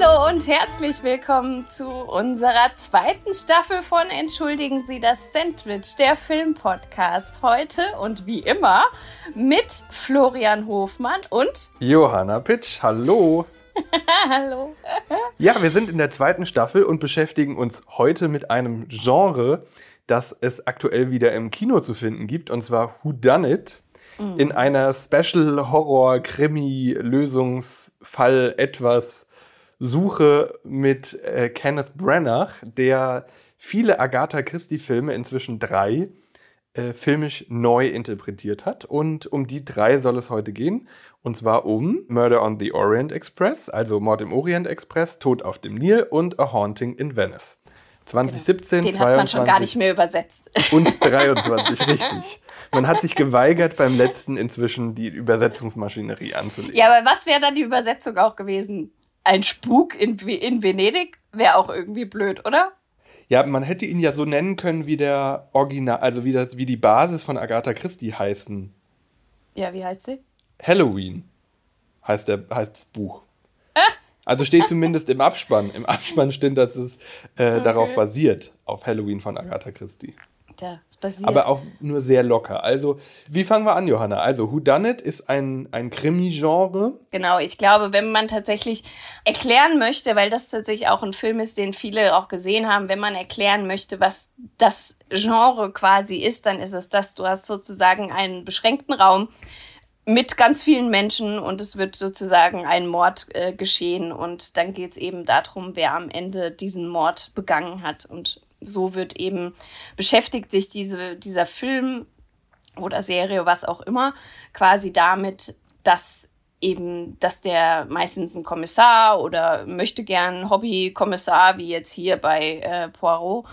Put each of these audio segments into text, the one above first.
Hallo und herzlich willkommen zu unserer zweiten Staffel von Entschuldigen Sie das Sandwich, der Filmpodcast. Heute und wie immer mit Florian Hofmann und Johanna Pitsch. Hallo. Hallo. Ja, wir sind in der zweiten Staffel und beschäftigen uns heute mit einem Genre, das es aktuell wieder im Kino zu finden gibt, und zwar Who Done It mhm. in einer Special Horror Krimi Lösungsfall etwas Suche mit äh, Kenneth Branagh, der viele Agatha Christie Filme, inzwischen drei, äh, filmisch neu interpretiert hat. Und um die drei soll es heute gehen. Und zwar um Murder on the Orient Express, also Mord im Orient Express, Tod auf dem Nil und A Haunting in Venice. 2017, Den 22, hat man schon gar nicht mehr übersetzt. Und 23, richtig. Man hat sich geweigert, beim letzten inzwischen die Übersetzungsmaschinerie anzulegen. Ja, aber was wäre dann die Übersetzung auch gewesen? Ein Spuk in, in Venedig wäre auch irgendwie blöd, oder? Ja, man hätte ihn ja so nennen können, wie der Original, also wie, das, wie die Basis von Agatha Christie heißen. Ja, wie heißt sie? Halloween heißt, der, heißt das Buch. Ah. Also steht zumindest im Abspann. Im Abspann steht, dass es äh, okay. darauf basiert, auf Halloween von Agatha Christie. Ja, es basiert. Aber auch nur sehr locker. Also, wie fangen wir an, Johanna? Also, Who Done It ist ein, ein Krimi-Genre. Genau, ich glaube, wenn man tatsächlich erklären möchte, weil das tatsächlich auch ein Film ist, den viele auch gesehen haben, wenn man erklären möchte, was das Genre quasi ist, dann ist es das, du hast sozusagen einen beschränkten Raum mit ganz vielen Menschen und es wird sozusagen ein Mord äh, geschehen und dann geht es eben darum, wer am Ende diesen Mord begangen hat und so wird eben beschäftigt sich diese, dieser Film oder Serie, was auch immer, quasi damit, dass eben, dass der meistens ein Kommissar oder möchte gern Hobbykommissar, wie jetzt hier bei äh, Poirot,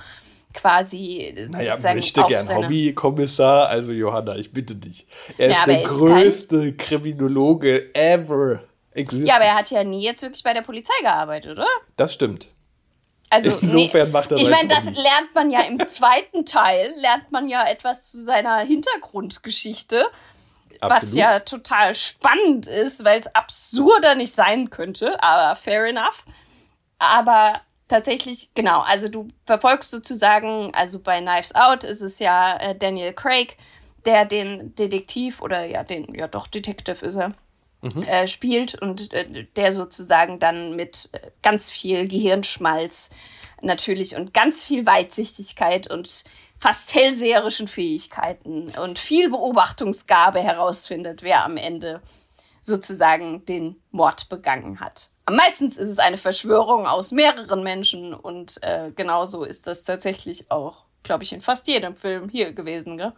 quasi. Naja, möchte gern Hobbykommissar. Also, Johanna, ich bitte dich. Er ja, ist der größte kein... Kriminologe ever. Existent. Ja, aber er hat ja nie jetzt wirklich bei der Polizei gearbeitet, oder? Das stimmt. Also, Insofern nee, macht er Ich meine, das lernt man ja im zweiten Teil, lernt man ja etwas zu seiner Hintergrundgeschichte. Absolut. Was ja total spannend ist, weil es absurder nicht sein könnte, aber fair enough. Aber tatsächlich, genau, also du verfolgst sozusagen, also bei Knives Out ist es ja äh, Daniel Craig, der den Detektiv oder ja, den, ja doch, Detective ist er, mhm. äh, spielt und äh, der sozusagen dann mit äh, ganz viel Gehirnschmalz natürlich und ganz viel Weitsichtigkeit und fast hellseherischen Fähigkeiten und viel Beobachtungsgabe herausfindet, wer am Ende sozusagen den Mord begangen hat. Meistens ist es eine Verschwörung aus mehreren Menschen und äh, genauso ist das tatsächlich auch, glaube ich, in fast jedem Film hier gewesen, gell?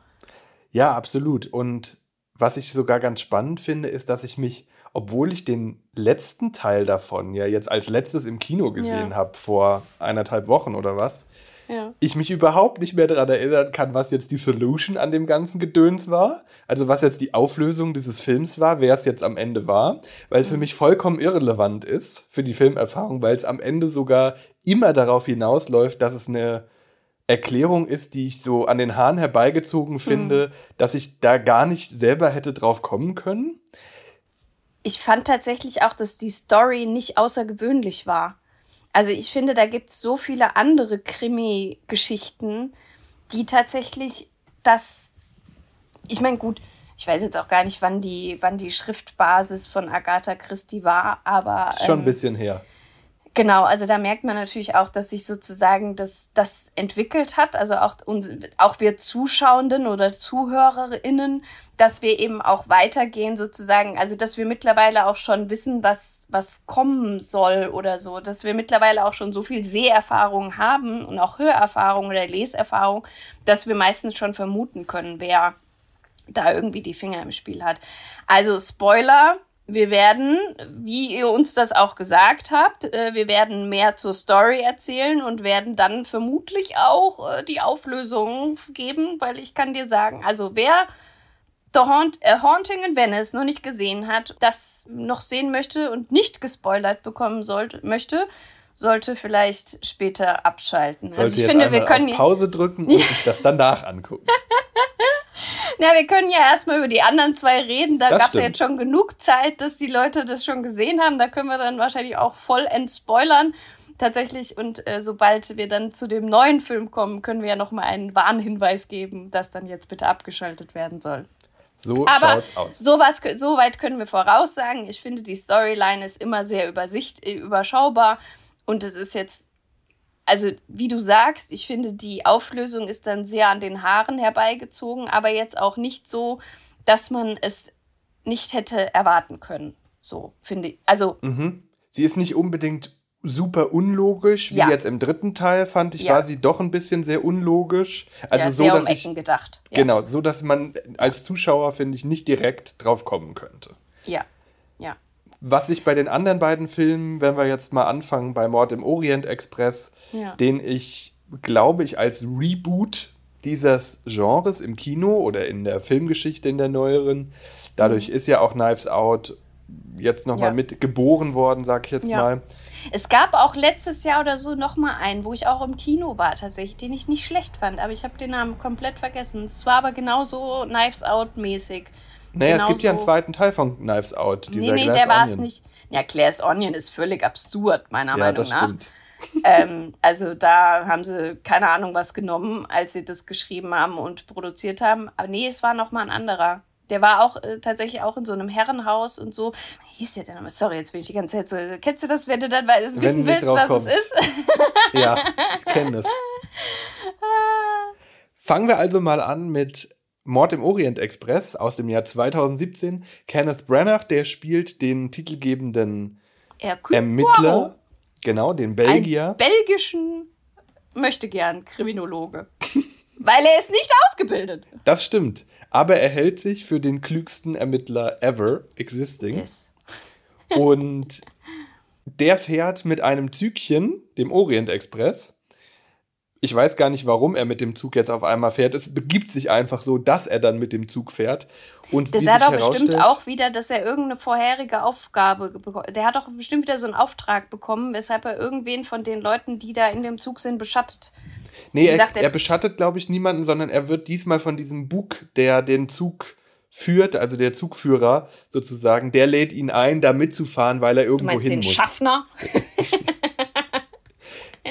Ja, absolut. Und was ich sogar ganz spannend finde, ist, dass ich mich, obwohl ich den letzten Teil davon ja jetzt als letztes im Kino gesehen ja. habe, vor eineinhalb Wochen oder was, ja. ich mich überhaupt nicht mehr daran erinnern kann, was jetzt die Solution an dem ganzen Gedöns war. Also was jetzt die Auflösung dieses Films war, wer es jetzt am Ende war. Weil es mhm. für mich vollkommen irrelevant ist für die Filmerfahrung, weil es am Ende sogar immer darauf hinausläuft, dass es eine Erklärung ist, die ich so an den Haaren herbeigezogen finde, mhm. dass ich da gar nicht selber hätte drauf kommen können. Ich fand tatsächlich auch, dass die Story nicht außergewöhnlich war. Also ich finde, da gibt es so viele andere Krimi-Geschichten, die tatsächlich das. Ich meine, gut, ich weiß jetzt auch gar nicht, wann die, wann die Schriftbasis von Agatha Christie war, aber. Schon ähm, ein bisschen her. Genau, also da merkt man natürlich auch, dass sich sozusagen das, das entwickelt hat, also auch, uns, auch wir Zuschauenden oder ZuhörerInnen, dass wir eben auch weitergehen sozusagen, also dass wir mittlerweile auch schon wissen, was, was kommen soll oder so, dass wir mittlerweile auch schon so viel Seherfahrung haben und auch Hörerfahrung oder Leserfahrung, dass wir meistens schon vermuten können, wer da irgendwie die Finger im Spiel hat. Also Spoiler, wir werden, wie ihr uns das auch gesagt habt, äh, wir werden mehr zur Story erzählen und werden dann vermutlich auch äh, die Auflösung geben, weil ich kann dir sagen, also wer The Haunt, äh, Haunting in Venice noch nicht gesehen hat, das noch sehen möchte und nicht gespoilert bekommen sollte, möchte, sollte vielleicht später abschalten. Sollte also ich finde, wir können auf Pause drücken und sich das danach angucken. Na, wir können ja erstmal über die anderen zwei reden. Da gab es ja jetzt schon genug Zeit, dass die Leute das schon gesehen haben. Da können wir dann wahrscheinlich auch voll entspoilern. Tatsächlich, und äh, sobald wir dann zu dem neuen Film kommen, können wir ja nochmal einen Warnhinweis geben, dass dann jetzt bitte abgeschaltet werden soll. So Aber schaut's aus. Sowas, so weit können wir voraussagen. Ich finde, die Storyline ist immer sehr übersicht, äh, überschaubar. Und es ist jetzt also wie du sagst, ich finde, die Auflösung ist dann sehr an den Haaren herbeigezogen, aber jetzt auch nicht so, dass man es nicht hätte erwarten können. So, finde ich. Also. Mhm. Sie ist nicht unbedingt super unlogisch, wie ja. jetzt im dritten Teil fand ich, ja. war sie doch ein bisschen sehr unlogisch. Also ja, so, dass um ich, gedacht. Genau, so dass man als Zuschauer finde ich nicht direkt drauf kommen könnte. Ja, ja. Was sich bei den anderen beiden Filmen, wenn wir jetzt mal anfangen bei Mord im Orient Express, ja. den ich, glaube ich, als Reboot dieses Genres im Kino oder in der Filmgeschichte in der neueren, dadurch mhm. ist ja auch Knives Out jetzt nochmal ja. mit geboren worden, sag ich jetzt ja. mal. Es gab auch letztes Jahr oder so nochmal einen, wo ich auch im Kino war tatsächlich, den ich nicht schlecht fand, aber ich habe den Namen komplett vergessen. Es war aber genauso Knives Out mäßig. Naja, genau es gibt so. ja einen zweiten Teil von Knives Out. Dieser nee, nee, Glass der war es nicht. Ja, Claire's Onion ist völlig absurd, meiner ja, Meinung das nach. Stimmt. ähm, also da haben sie keine Ahnung was genommen, als sie das geschrieben haben und produziert haben. Aber nee, es war noch mal ein anderer. Der war auch äh, tatsächlich auch in so einem Herrenhaus und so. Wie hieß der denn nochmal? Sorry, jetzt bin ich die ganze Zeit so. Kennst du das, wenn du dann weil, wissen willst, was kommst. es ist? ja, ich kenne das. Fangen wir also mal an mit Mord im Orient Express aus dem Jahr 2017. Kenneth Branagh, der spielt den titelgebenden Ermittler, genau, den Belgier. Einen belgischen möchte gern Kriminologe. Weil er ist nicht ausgebildet. Das stimmt. Aber er hält sich für den klügsten Ermittler ever existing. Yes. Und der fährt mit einem Zügchen, dem Orient Express, ich weiß gar nicht, warum er mit dem Zug jetzt auf einmal fährt. Es begibt sich einfach so, dass er dann mit dem Zug fährt. Und das hat doch bestimmt auch wieder, dass er irgendeine vorherige Aufgabe bekommen Der hat doch bestimmt wieder so einen Auftrag bekommen, weshalb er irgendwen von den Leuten, die da in dem Zug sind, beschattet. Nee, er, er, beschattet, glaube ich, niemanden, sondern er wird diesmal von diesem Bug, der den Zug führt, also der Zugführer sozusagen, der lädt ihn ein, da mitzufahren, weil er irgendwo du hin den muss. Schaffner?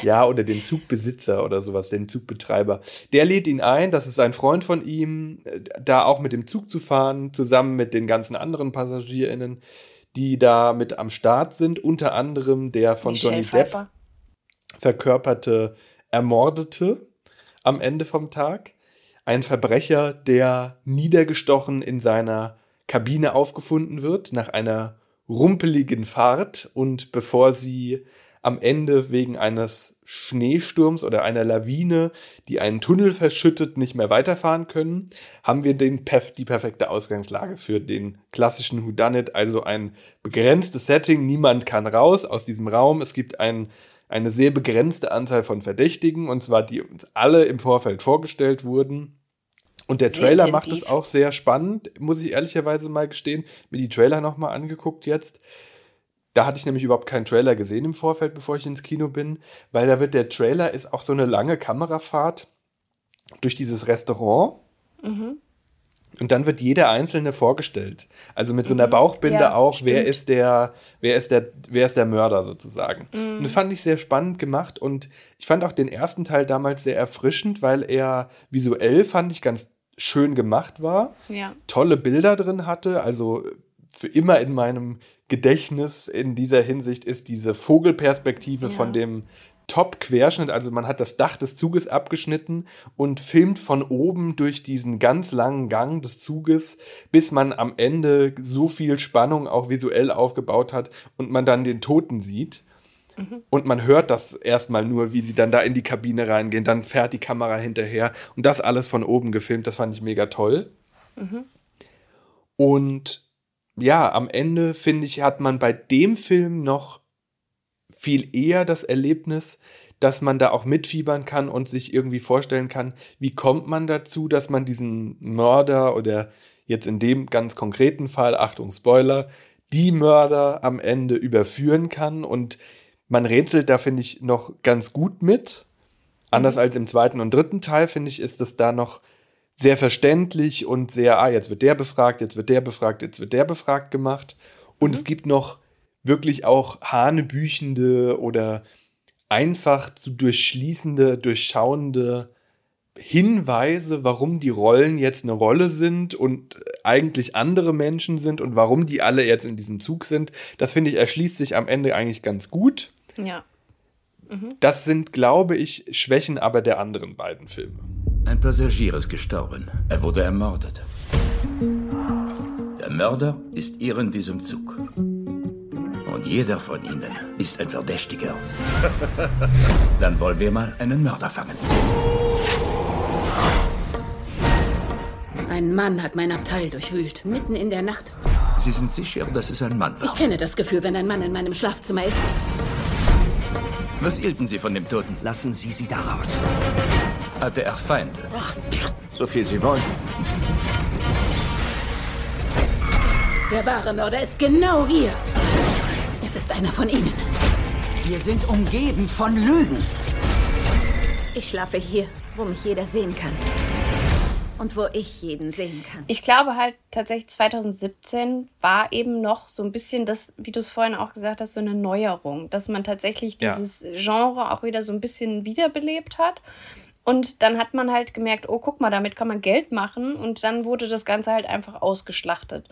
Ja, oder den Zugbesitzer oder sowas, den Zugbetreiber. Der lädt ihn ein, das ist ein Freund von ihm, da auch mit dem Zug zu fahren, zusammen mit den ganzen anderen PassagierInnen, die da mit am Start sind. Unter anderem der von Michelle Johnny Pfeiffer. Depp verkörperte Ermordete am Ende vom Tag. Ein Verbrecher, der niedergestochen in seiner Kabine aufgefunden wird nach einer rumpeligen Fahrt und bevor sie am Ende wegen eines Schneesturms oder einer Lawine, die einen Tunnel verschüttet, nicht mehr weiterfahren können, haben wir den Perf die perfekte Ausgangslage für den klassischen Whodunit, also ein begrenztes Setting, niemand kann raus aus diesem Raum, es gibt ein, eine sehr begrenzte Anzahl von Verdächtigen, und zwar die uns alle im Vorfeld vorgestellt wurden. Und der Trailer macht es auch sehr spannend, muss ich ehrlicherweise mal gestehen. Mir die Trailer nochmal angeguckt jetzt. Da hatte ich nämlich überhaupt keinen Trailer gesehen im Vorfeld, bevor ich ins Kino bin, weil da wird der Trailer ist auch so eine lange Kamerafahrt durch dieses Restaurant. Mhm. Und dann wird jeder einzelne vorgestellt. Also mit so einer mhm. Bauchbinde ja, auch, wer ist der, wer ist der, wer ist der Mörder sozusagen. Mhm. Und das fand ich sehr spannend gemacht und ich fand auch den ersten Teil damals sehr erfrischend, weil er visuell fand ich ganz schön gemacht war. Ja. Tolle Bilder drin hatte, also für immer in meinem Gedächtnis in dieser Hinsicht ist diese Vogelperspektive ja. von dem Top-Querschnitt. Also man hat das Dach des Zuges abgeschnitten und filmt von oben durch diesen ganz langen Gang des Zuges, bis man am Ende so viel Spannung auch visuell aufgebaut hat und man dann den Toten sieht. Mhm. Und man hört das erstmal nur, wie sie dann da in die Kabine reingehen. Dann fährt die Kamera hinterher. Und das alles von oben gefilmt. Das fand ich mega toll. Mhm. Und ja, am Ende finde ich, hat man bei dem Film noch viel eher das Erlebnis, dass man da auch mitfiebern kann und sich irgendwie vorstellen kann, wie kommt man dazu, dass man diesen Mörder oder jetzt in dem ganz konkreten Fall, Achtung, Spoiler, die Mörder am Ende überführen kann und man rätselt da, finde ich, noch ganz gut mit. Anders mhm. als im zweiten und dritten Teil, finde ich, ist es da noch sehr verständlich und sehr, ah, jetzt wird der befragt, jetzt wird der befragt, jetzt wird der befragt gemacht. Und mhm. es gibt noch wirklich auch hanebüchende oder einfach zu durchschließende, durchschauende Hinweise, warum die Rollen jetzt eine Rolle sind und eigentlich andere Menschen sind und warum die alle jetzt in diesem Zug sind. Das finde ich erschließt sich am Ende eigentlich ganz gut. Ja. Mhm. Das sind, glaube ich, Schwächen aber der anderen beiden Filme. Ein Passagier ist gestorben. Er wurde ermordet. Der Mörder ist hier in diesem Zug. Und jeder von ihnen ist ein Verdächtiger. Dann wollen wir mal einen Mörder fangen. Ein Mann hat mein Abteil durchwühlt, mitten in der Nacht. Sie sind sicher, dass es ein Mann war? Ich kenne das Gefühl, wenn ein Mann in meinem Schlafzimmer ist. Was hielten Sie von dem Toten? Lassen Sie sie da raus. Hatte er Feinde? So viel Sie wollen. Der wahre Mörder ist genau hier. Es ist einer von Ihnen. Wir sind umgeben von Lügen. Ich schlafe hier, wo mich jeder sehen kann. Und wo ich jeden sehen kann. Ich glaube halt tatsächlich 2017 war eben noch so ein bisschen das, wie du es vorhin auch gesagt hast, so eine Neuerung, dass man tatsächlich dieses ja. Genre auch wieder so ein bisschen wiederbelebt hat. Und dann hat man halt gemerkt, oh, guck mal, damit kann man Geld machen. Und dann wurde das Ganze halt einfach ausgeschlachtet.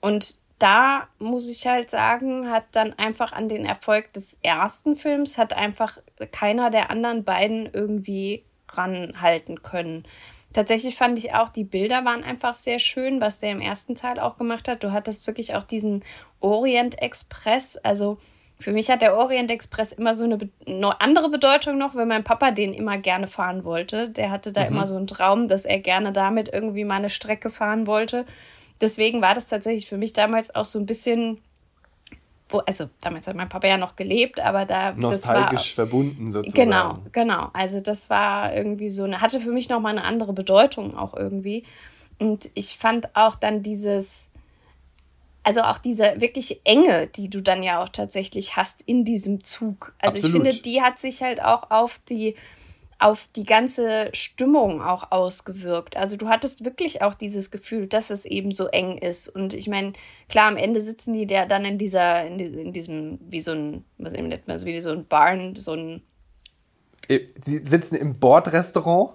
Und da muss ich halt sagen, hat dann einfach an den Erfolg des ersten Films, hat einfach keiner der anderen beiden irgendwie ranhalten können. Tatsächlich fand ich auch, die Bilder waren einfach sehr schön, was der im ersten Teil auch gemacht hat. Du hattest wirklich auch diesen Orient Express, also für mich hat der Orient Express immer so eine, eine andere Bedeutung noch, weil mein Papa den immer gerne fahren wollte. Der hatte da mhm. immer so einen Traum, dass er gerne damit irgendwie mal eine Strecke fahren wollte. Deswegen war das tatsächlich für mich damals auch so ein bisschen, wo, also damals hat mein Papa ja noch gelebt, aber da nostalgisch war, verbunden sozusagen. Genau, genau. Also das war irgendwie so, eine, hatte für mich noch mal eine andere Bedeutung auch irgendwie. Und ich fand auch dann dieses also auch diese wirklich Enge, die du dann ja auch tatsächlich hast in diesem Zug. Also Absolut. ich finde, die hat sich halt auch auf die auf die ganze Stimmung auch ausgewirkt. Also du hattest wirklich auch dieses Gefühl, dass es eben so eng ist. Und ich meine, klar, am Ende sitzen die da dann in dieser, in, in diesem, wie so ein, was eben nennt man so, wie so ein Barn, so ein. Äh, sie sitzen im Bordrestaurant?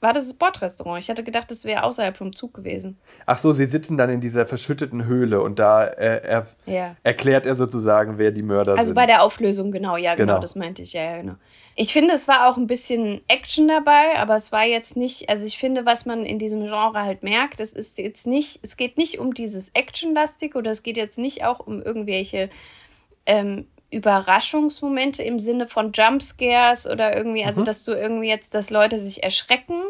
War das das Bordrestaurant. Ich hatte gedacht, das wäre außerhalb vom Zug gewesen. Ach so, sie sitzen dann in dieser verschütteten Höhle und da äh, er, ja. erklärt er sozusagen, wer die Mörder also sind. Also bei der Auflösung, genau, ja, genau, genau, das meinte ich, ja, ja, genau. Ich finde, es war auch ein bisschen Action dabei, aber es war jetzt nicht, also ich finde, was man in diesem Genre halt merkt, es ist jetzt nicht, es geht nicht um dieses Actionlastig oder es geht jetzt nicht auch um irgendwelche ähm, Überraschungsmomente im Sinne von Jumpscares oder irgendwie, also mhm. dass du irgendwie jetzt, dass Leute sich erschrecken,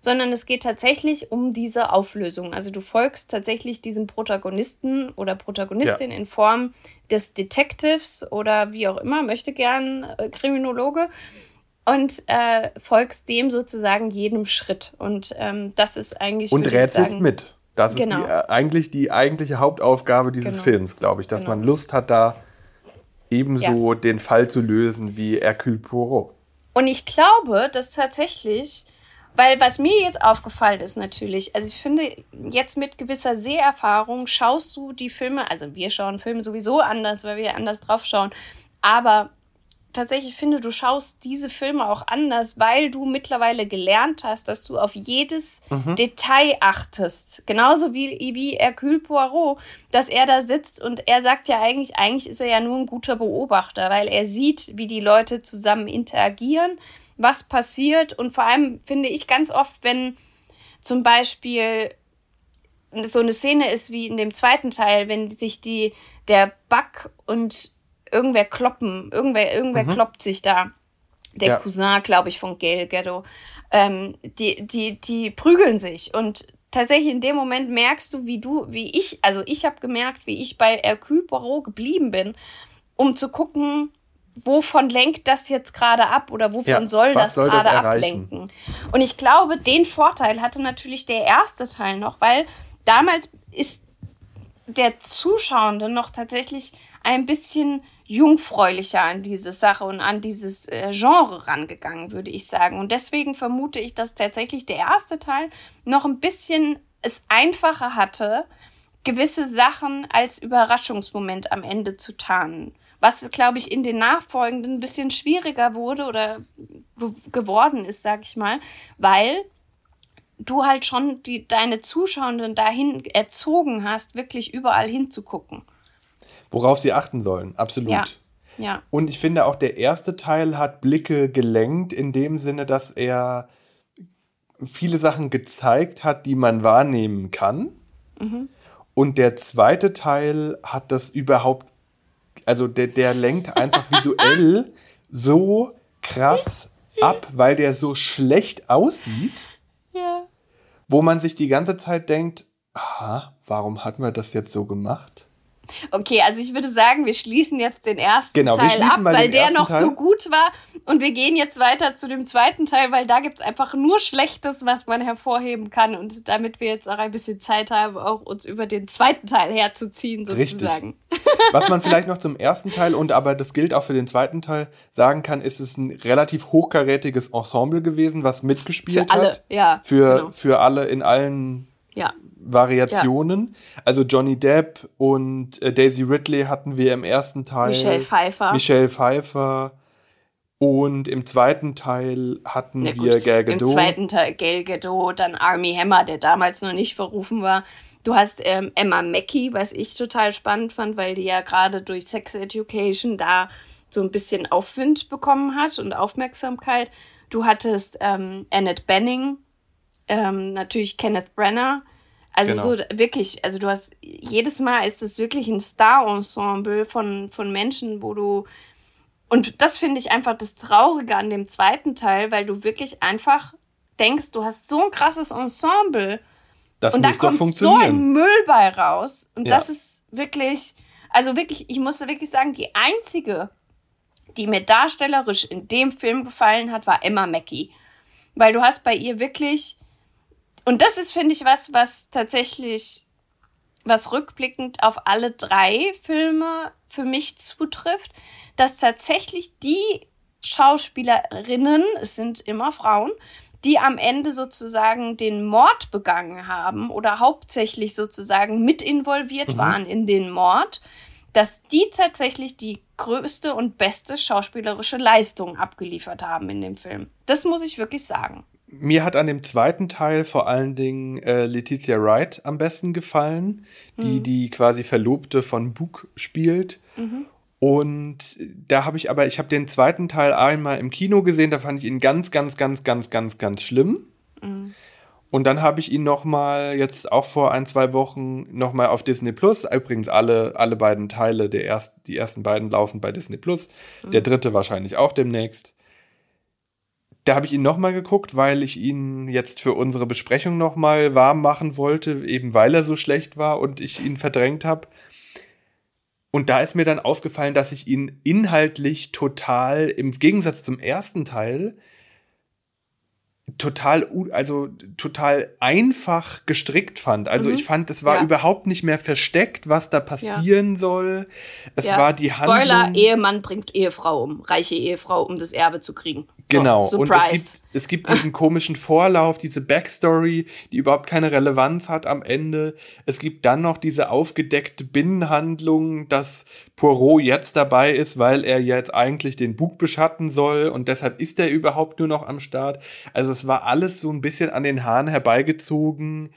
sondern es geht tatsächlich um diese Auflösung. Also du folgst tatsächlich diesem Protagonisten oder Protagonistin ja. in Form des Detectives oder wie auch immer, möchte gern äh, Kriminologe und äh, folgst dem sozusagen jedem Schritt. Und ähm, das ist eigentlich. Und rätselst mit. Das genau. ist die, äh, eigentlich die eigentliche Hauptaufgabe dieses genau. Films, glaube ich, dass genau. man Lust hat, da ebenso ja. den Fall zu lösen wie Hercule Poirot. Und ich glaube, dass tatsächlich, weil was mir jetzt aufgefallen ist natürlich, also ich finde, jetzt mit gewisser Seherfahrung schaust du die Filme, also wir schauen Filme sowieso anders, weil wir anders drauf schauen, aber tatsächlich finde, du schaust diese Filme auch anders, weil du mittlerweile gelernt hast, dass du auf jedes mhm. Detail achtest. Genauso wie, wie Hercule Poirot, dass er da sitzt und er sagt ja eigentlich, eigentlich ist er ja nur ein guter Beobachter, weil er sieht, wie die Leute zusammen interagieren, was passiert und vor allem finde ich ganz oft, wenn zum Beispiel so eine Szene ist wie in dem zweiten Teil, wenn sich die der Buck und irgendwer kloppen, irgendwer, irgendwer mhm. kloppt sich da. Der ja. Cousin, glaube ich, von Gail Ghetto. Ähm, die, die, die prügeln sich und tatsächlich in dem Moment merkst du, wie du, wie ich, also ich habe gemerkt, wie ich bei Hercule Poirot geblieben bin, um zu gucken, wovon lenkt das jetzt gerade ab oder wovon ja, soll das gerade ablenken. Und ich glaube, den Vorteil hatte natürlich der erste Teil noch, weil damals ist der Zuschauende noch tatsächlich ein bisschen jungfräulicher an diese Sache und an dieses äh, Genre rangegangen, würde ich sagen. Und deswegen vermute ich, dass tatsächlich der erste Teil noch ein bisschen es einfacher hatte, gewisse Sachen als Überraschungsmoment am Ende zu tarnen. Was, glaube ich, in den nachfolgenden ein bisschen schwieriger wurde oder geworden ist, sag ich mal, weil du halt schon die, deine Zuschauenden dahin erzogen hast, wirklich überall hinzugucken. Worauf sie achten sollen, absolut. Ja. ja. Und ich finde auch, der erste Teil hat Blicke gelenkt, in dem Sinne, dass er viele Sachen gezeigt hat, die man wahrnehmen kann. Mhm. Und der zweite Teil hat das überhaupt, also der, der lenkt einfach visuell so krass ab, weil der so schlecht aussieht. Ja. Wo man sich die ganze Zeit denkt, aha, warum hat man das jetzt so gemacht? Okay, also ich würde sagen, wir schließen jetzt den ersten genau, Teil ab, weil der noch Teil. so gut war. Und wir gehen jetzt weiter zu dem zweiten Teil, weil da gibt es einfach nur Schlechtes, was man hervorheben kann. Und damit wir jetzt auch ein bisschen Zeit haben, auch uns über den zweiten Teil herzuziehen, sozusagen. Richtig. Was man vielleicht noch zum ersten Teil und aber das gilt auch für den zweiten Teil sagen kann, ist es ein relativ hochkarätiges Ensemble gewesen, was mitgespielt für alle, hat. Ja, für, genau. für alle in allen ja. Variationen. Ja. Also Johnny Depp und äh, Daisy Ridley hatten wir im ersten Teil. Michelle Pfeiffer. Michelle Pfeiffer. Und im zweiten Teil hatten ja, wir Gal Gadot. Im zweiten Teil Gal Gadot, dann Army Hammer, der damals noch nicht verrufen war. Du hast ähm, Emma Mackey, was ich total spannend fand, weil die ja gerade durch Sex Education da so ein bisschen Aufwind bekommen hat und Aufmerksamkeit. Du hattest ähm, Annette Benning, ähm, natürlich Kenneth Brenner. Also genau. so wirklich, also du hast jedes Mal ist es wirklich ein Star-Ensemble von, von Menschen, wo du und das finde ich einfach das Traurige an dem zweiten Teil, weil du wirklich einfach denkst, du hast so ein krasses Ensemble das und da kommt so ein Müll bei raus und ja. das ist wirklich, also wirklich, ich musste wirklich sagen, die einzige, die mir darstellerisch in dem Film gefallen hat, war Emma Mackey, weil du hast bei ihr wirklich und das ist, finde ich, was, was tatsächlich, was rückblickend auf alle drei Filme für mich zutrifft, dass tatsächlich die Schauspielerinnen, es sind immer Frauen, die am Ende sozusagen den Mord begangen haben oder hauptsächlich sozusagen mit involviert mhm. waren in den Mord, dass die tatsächlich die größte und beste schauspielerische Leistung abgeliefert haben in dem Film. Das muss ich wirklich sagen mir hat an dem zweiten Teil vor allen Dingen äh, Letizia Wright am besten gefallen, die mhm. die quasi Verlobte von Book spielt. Mhm. Und da habe ich aber, ich habe den zweiten Teil einmal im Kino gesehen, da fand ich ihn ganz, ganz, ganz, ganz, ganz, ganz schlimm. Mhm. Und dann habe ich ihn noch mal jetzt auch vor ein zwei Wochen noch mal auf Disney Plus. Übrigens alle alle beiden Teile der ersten die ersten beiden laufen bei Disney Plus. Der mhm. dritte wahrscheinlich auch demnächst. Da habe ich ihn nochmal geguckt, weil ich ihn jetzt für unsere Besprechung nochmal warm machen wollte, eben weil er so schlecht war und ich ihn verdrängt habe. Und da ist mir dann aufgefallen, dass ich ihn inhaltlich total, im Gegensatz zum ersten Teil, total, also total einfach gestrickt fand. Also mhm. ich fand, es war ja. überhaupt nicht mehr versteckt, was da passieren ja. soll. Es ja. war die Spoiler, Handlung. Ehemann bringt Ehefrau um, reiche Ehefrau, um das Erbe zu kriegen. Genau. So, und es gibt, es gibt diesen komischen Vorlauf, diese Backstory, die überhaupt keine Relevanz hat am Ende. Es gibt dann noch diese aufgedeckte Binnenhandlung, dass Poirot jetzt dabei ist, weil er jetzt eigentlich den Bug beschatten soll und deshalb ist er überhaupt nur noch am Start. Also es war alles so ein bisschen an den Haaren herbeigezogen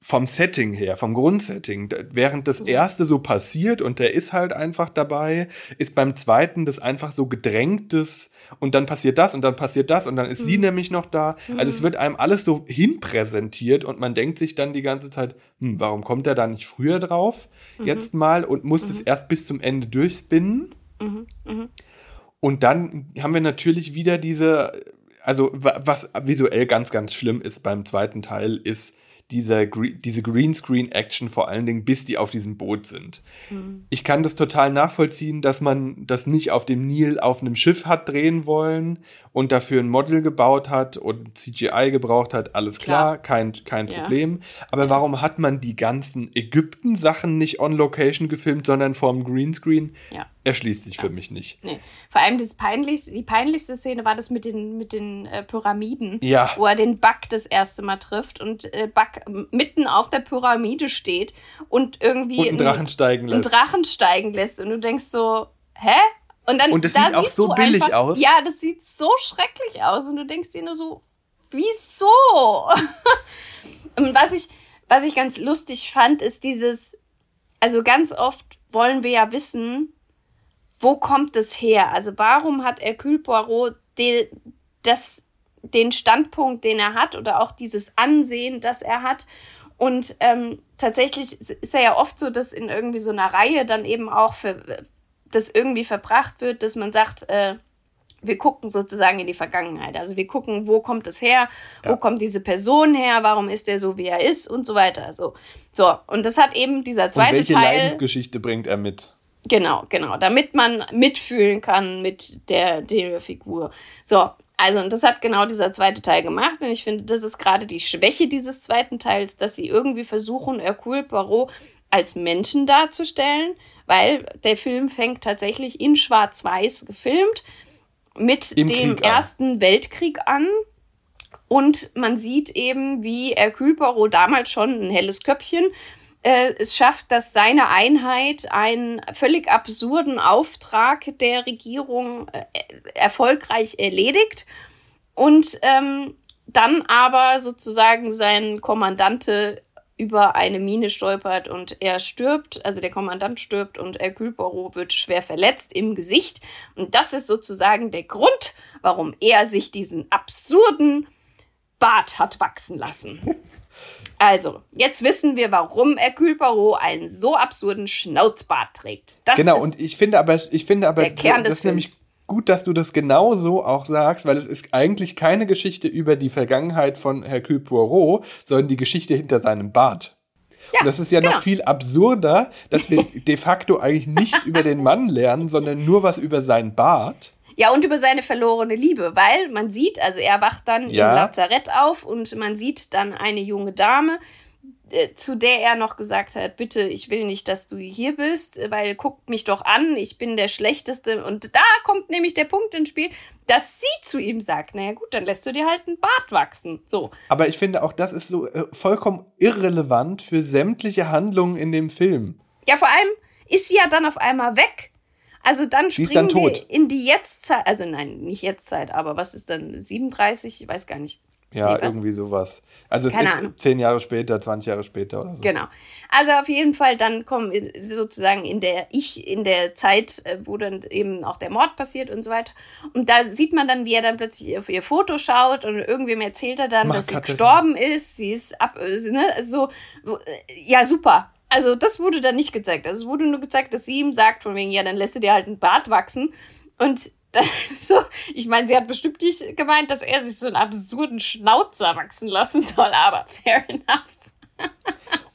vom Setting her, vom Grundsetting, während das erste so passiert und der ist halt einfach dabei, ist beim zweiten das einfach so gedrängtes und dann passiert das und dann passiert das und dann ist mhm. sie nämlich noch da. Mhm. Also es wird einem alles so hinpräsentiert und man denkt sich dann die ganze Zeit, hm, warum kommt er da nicht früher drauf? Mhm. Jetzt mal und muss es mhm. erst bis zum Ende durchspinnen. Mhm. Mhm. Und dann haben wir natürlich wieder diese, also was visuell ganz, ganz schlimm ist beim zweiten Teil, ist, dieser, diese Greenscreen-Action vor allen Dingen, bis die auf diesem Boot sind. Mhm. Ich kann das total nachvollziehen, dass man das nicht auf dem Nil auf einem Schiff hat drehen wollen und dafür ein Model gebaut hat und CGI gebraucht hat, alles klar, klar kein, kein ja. Problem. Aber warum hat man die ganzen Ägypten-Sachen nicht on Location gefilmt, sondern vorm Greenscreen? Ja. Erschließt sich für mich nicht. Nee. Vor allem das peinlichste, die peinlichste Szene war das mit den, mit den äh, Pyramiden, Ja. wo er den Buck das erste Mal trifft und äh, Buck mitten auf der Pyramide steht und irgendwie Und einen Drachen steigen einen lässt. Drachen steigen lässt und du denkst so, hä? Und, dann, Und das da sieht auch so billig einfach, aus. Ja, das sieht so schrecklich aus und du denkst dir nur so, wieso? und was ich, was ich ganz lustig fand, ist dieses, also ganz oft wollen wir ja wissen, wo kommt es her? Also warum hat Hercule Poirot den, das, den Standpunkt, den er hat oder auch dieses Ansehen, das er hat? Und ähm, tatsächlich ist er ja oft so, dass in irgendwie so einer Reihe dann eben auch für, das irgendwie verbracht wird, dass man sagt, äh, wir gucken sozusagen in die Vergangenheit. Also wir gucken, wo kommt es her, wo Ja. kommt diese Person her, warum ist er so, wie er ist und so weiter. So, so. und das hat eben dieser Und zweite welche Teil. Leidensgeschichte bringt er mit? Genau, genau, damit man mitfühlen kann mit der, der Figur. So, also und das hat genau dieser zweite Teil gemacht und ich finde, das ist gerade die Schwäche dieses zweiten Teils, dass sie irgendwie versuchen, Hercule Poirot als Menschen darzustellen, weil der Film fängt tatsächlich in Schwarz-Weiß gefilmt mit Im dem Krieg an. Ersten Weltkrieg an. Und man sieht eben, wie Hercule Poirot damals schon ein helles Köpfchen äh, es schafft, dass seine Einheit einen völlig absurden Auftrag der Regierung äh, erfolgreich erledigt und ähm, dann aber sozusagen sein Kommandante über eine Mine stolpert und er stirbt, also der Kommandant stirbt und Hercule Poirot wird schwer verletzt im Gesicht. Und das ist sozusagen der Grund, warum er sich diesen absurden Bart hat wachsen lassen. Also, jetzt wissen wir, warum Hercule Poirot einen so absurden Schnauzbart trägt. Das genau, und ich finde aber, ich finde aber, der Kern das des ist nämlich gut, dass du das genau so auch sagst, weil es ist eigentlich keine Geschichte über die Vergangenheit von Hercule Poirot, sondern die Geschichte hinter seinem Bart. Ja, und das ist ja genau. noch viel absurder, dass wir de facto eigentlich nichts über den Mann lernen, sondern nur was über seinen Bart. Ja, und über seine verlorene Liebe, weil man sieht, also er wacht dann Ja. im Lazarett auf und man sieht dann eine junge Dame, äh, zu der er noch gesagt hat, bitte, ich will nicht, dass du hier bist, weil guckt mich doch an, ich bin der Schlechteste. Und da kommt nämlich der Punkt ins Spiel, dass sie zu ihm sagt, naja gut, dann lässt du dir halt einen Bart wachsen. So. Aber ich finde auch, das ist so äh, vollkommen irrelevant für sämtliche Handlungen in dem Film. Ja, vor allem ist sie ja dann auf einmal weg. Also dann Sie springen dann wir in die Jetztzeit, also nein, nicht Jetztzeit, aber was ist dann 37? Ich weiß gar nicht. Ja, Nee, irgendwie sowas. Also es Keine ist Ahnung. zehn Jahre später, 20 Jahre später oder so. Genau. Also auf jeden Fall dann kommen sozusagen in der ich in der Zeit, äh, wo dann eben auch der Mord passiert und so weiter. Und da sieht man dann, wie er dann plötzlich auf ihr Foto schaut und irgendwem erzählt er dann, Mark dass sie gestorben ist. Sie ist ab, äh, ne, so äh, ja super. Also das wurde dann nicht gezeigt. Also es wurde nur gezeigt, dass sie ihm sagt von wegen ja, dann lässt du dir halt einen Bart wachsen und so, ich meine, sie hat bestimmt nicht gemeint, dass er sich so einen absurden Schnauzer wachsen lassen soll, aber fair enough.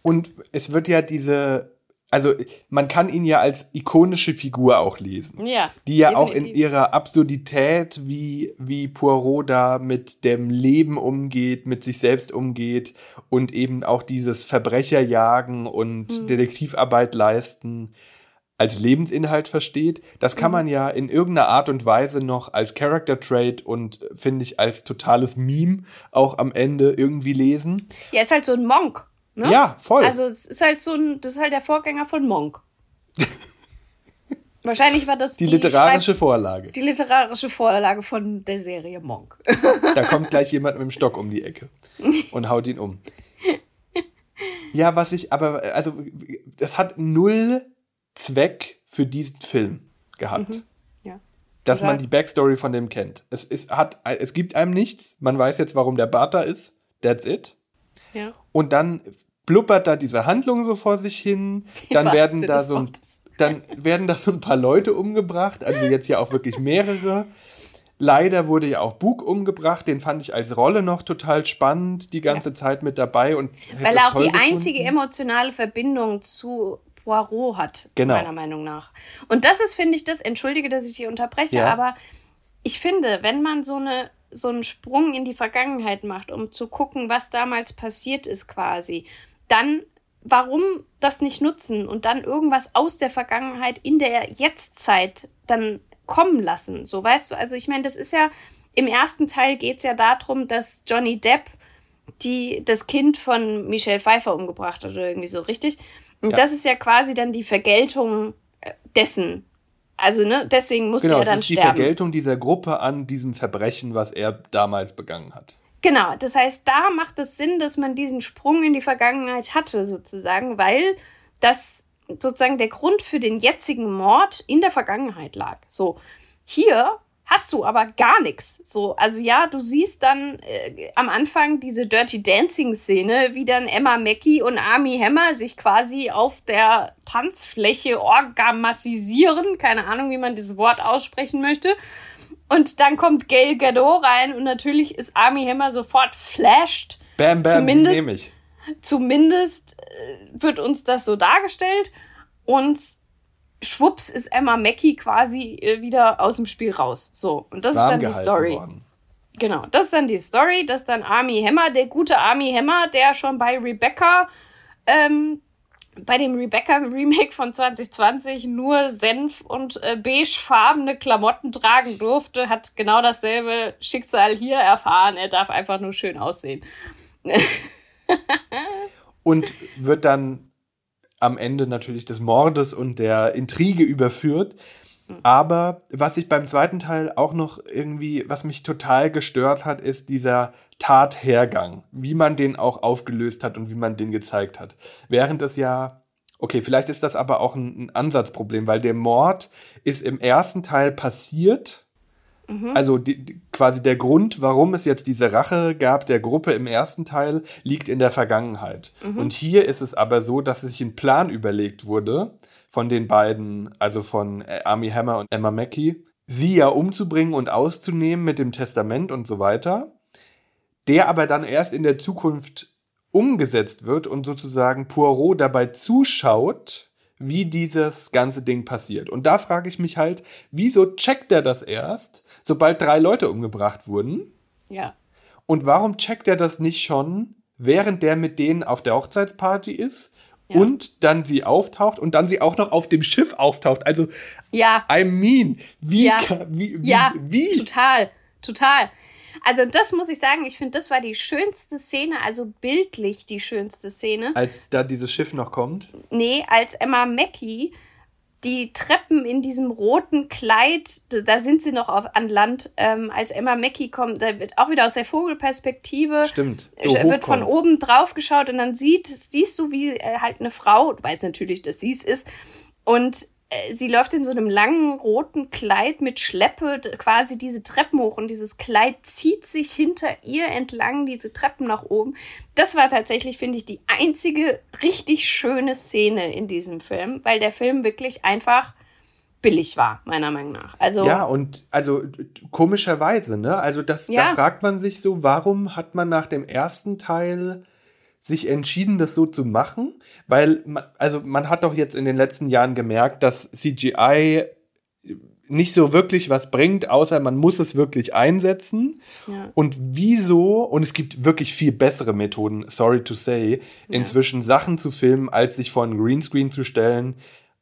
Und es wird ja diese, also man kann ihn ja als ikonische Figur auch lesen. Ja. Die ja auch in ihrer Absurdität, wie, wie Poirot da mit dem Leben umgeht, mit sich selbst umgeht und eben auch dieses Verbrecherjagen und Hm. Detektivarbeit leisten als Lebensinhalt versteht. Das kann man ja in irgendeiner Art und Weise noch als Character Trait und finde ich als totales Meme auch am Ende irgendwie lesen. Ja, ist halt so ein Monk. Ne? Ja, voll. Also es ist halt so ein, das ist halt der Vorgänger von Monk. Wahrscheinlich war das die literarische Schreib- Vorlage. die literarische Vorlage von der Serie Monk. Da kommt gleich jemand mit dem Stock um die Ecke und haut ihn um. Ja, was ich aber, also, das hat null Zweck für diesen Film gehabt. Ja. Dass man die Backstory von dem kennt. Es, ist, hat, es gibt einem nichts. Man weiß jetzt, warum der Bart da ist. That's it. Ja. Und dann blubbert da diese Handlung so vor sich hin. Dann werden da so ein, dann werden da so ein paar Leute umgebracht. Also jetzt ja auch wirklich mehrere. Leider wurde ja auch Bug umgebracht. Den fand ich als Rolle noch total spannend, die ganze Zeit mit dabei. Und Weil er auch die gefunden. einzige emotionale Verbindung zu Poirot hat, Genau. meiner Meinung nach. Und das ist, finde ich, das, entschuldige, dass ich dich unterbreche, Ja. aber ich finde, wenn man so eine so einen Sprung in die Vergangenheit macht, um zu gucken, was damals passiert ist quasi, dann warum das nicht nutzen und dann irgendwas aus der Vergangenheit in der Jetztzeit dann kommen lassen? So, weißt du, also ich meine, das ist ja, im ersten Teil geht es ja darum, dass Johnny Depp die das Kind von Michelle Pfeiffer umgebracht hat oder irgendwie so, richtig? Und ja. das ist ja quasi dann die Vergeltung äh, dessen. Also, ne, deswegen musste genau, er dann sterben. Genau, das ist die Vergeltung dieser Gruppe an diesem Verbrechen, was er damals begangen hat. Genau, das heißt, da macht es Sinn, dass man diesen Sprung in die Vergangenheit hatte, sozusagen, weil das sozusagen der Grund für den jetzigen Mord in der Vergangenheit lag. So, hier hast du aber gar nichts. So, also ja, du siehst dann äh, am Anfang diese Dirty Dancing Szene, wie dann Emma Mackey und Army Hammer sich quasi auf der Tanzfläche orgamassisieren, keine Ahnung, wie man dieses Wort aussprechen möchte. Und dann kommt Gail Gadot rein und natürlich ist Army Hammer sofort flashed. Bam, bam, zumindest, nehme ich. Zumindest äh, wird uns das so dargestellt und schwupps ist Emma Mackey quasi äh, wieder aus dem Spiel raus. So, und das Warm ist dann die Story. Worden. Genau, das ist dann die Story, dass dann Army Hammer, der gute Army Hammer, der schon bei Rebecca, ähm, bei dem Rebecca Remake von 2020 nur Senf und äh, beigefarbene Klamotten tragen durfte, hat genau dasselbe Schicksal hier erfahren. Er darf einfach nur schön aussehen. und wird dann am Ende natürlich des Mordes und der Intrige überführt. Aber was ich beim zweiten Teil auch noch irgendwie, was mich total gestört hat, ist dieser Tathergang, wie man den auch aufgelöst hat und wie man den gezeigt hat. Während es ja, okay, vielleicht ist das aber auch ein, ein Ansatzproblem, weil der Mord ist im ersten Teil passiert Mhm. Also die, die, quasi der Grund, warum es jetzt diese Rache gab der Gruppe im ersten Teil, liegt in der Vergangenheit. Mhm. Und hier ist es aber so, dass sich ein Plan überlegt wurde von den beiden, also von äh, Army Hammer und Emma Mackey, sie ja umzubringen und auszunehmen mit dem Testament und so weiter, der aber dann erst in der Zukunft umgesetzt wird und sozusagen Poirot dabei zuschaut, wie dieses ganze Ding passiert. Und da frage ich mich halt, wieso checkt er das erst, sobald drei Leute umgebracht wurden? Ja. Und warum checkt er das nicht schon, während der mit denen auf der Hochzeitsparty ist? Ja. Und dann sie auftaucht und dann sie auch noch auf dem Schiff auftaucht. Also, ja. I mean, wie, ja. wie, wie, ja, wie? Total, total. Also das muss ich sagen, ich finde, das war die schönste Szene, also bildlich die schönste Szene. Als da dieses Schiff noch kommt? Nee, als Emma Mackey die Treppen in diesem roten Kleid, da sind sie noch auf, an Land, ähm, als Emma Mackey kommt, da wird auch wieder aus der Vogelperspektive. Stimmt. So wird von oben drauf geschaut und dann sieht, siehst du, wie äh, halt eine Frau, du weißt natürlich, dass sie es ist, und äh, sie läuft in so einem langen roten Kleid mit Schleppe quasi diese Treppen hoch und dieses Kleid zieht sich hinter ihr entlang diese Treppen nach oben. Das war tatsächlich, finde ich, die einzige richtig schöne Szene in diesem Film, weil der Film wirklich einfach billig war, meiner Meinung nach. Also ja, und also komischerweise, ne? Also das, ja. da fragt man sich so, warum hat man nach dem ersten Teil sich entschieden, das so zu machen, weil man, also man hat doch jetzt in den letzten Jahren gemerkt, dass CGI nicht so wirklich was bringt, außer man muss es wirklich einsetzen. Ja. Und wieso, und es gibt wirklich viel bessere Methoden, sorry to say, inzwischen ja. Sachen zu filmen, als sich vor einen Greenscreen zu stellen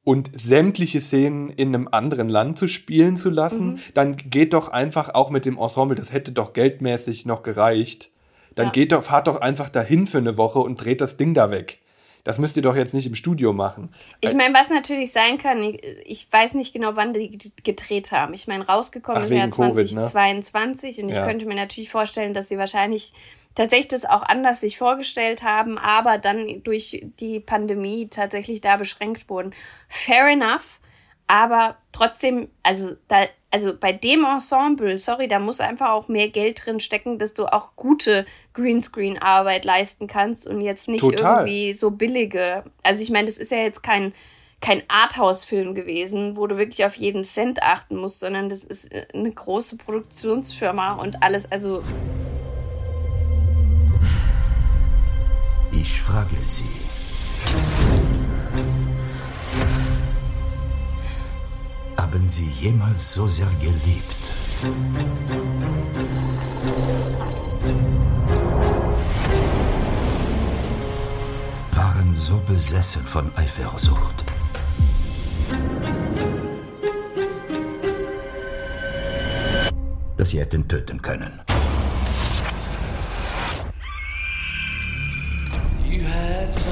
und sämtliche Szenen in einem anderen Land zu spielen zu lassen, mhm. dann geht doch einfach auch mit dem Ensemble, das hätte doch geldmäßig noch gereicht, dann ja. geht doch, fahrt doch einfach dahin für eine Woche und dreht das Ding da weg. Das müsst ihr doch jetzt nicht im Studio machen. Ich meine, was natürlich sein kann, ich, ich, weiß nicht genau, wann die gedreht haben. Ich meine, rausgekommen ist ja 2022 ne? und ich könnte mir natürlich vorstellen, dass sie wahrscheinlich tatsächlich das auch anders sich vorgestellt haben, aber dann durch die Pandemie tatsächlich da beschränkt wurden. Fair enough. Aber trotzdem, also da, also bei dem Ensemble, sorry, da muss einfach auch mehr Geld drin stecken, dass du auch gute Greenscreen-Arbeit leisten kannst und jetzt nicht Total. irgendwie so billige. Also ich meine, das ist ja jetzt kein, kein Arthouse-Film gewesen, wo du wirklich auf jeden Cent achten musst, sondern das ist äh, eine große Produktionsfirma und alles, also. Ich frage Sie. Haben Sie jemals so sehr geliebt? Waren so besessen von Eifersucht. Dass sie hätten töten können. Das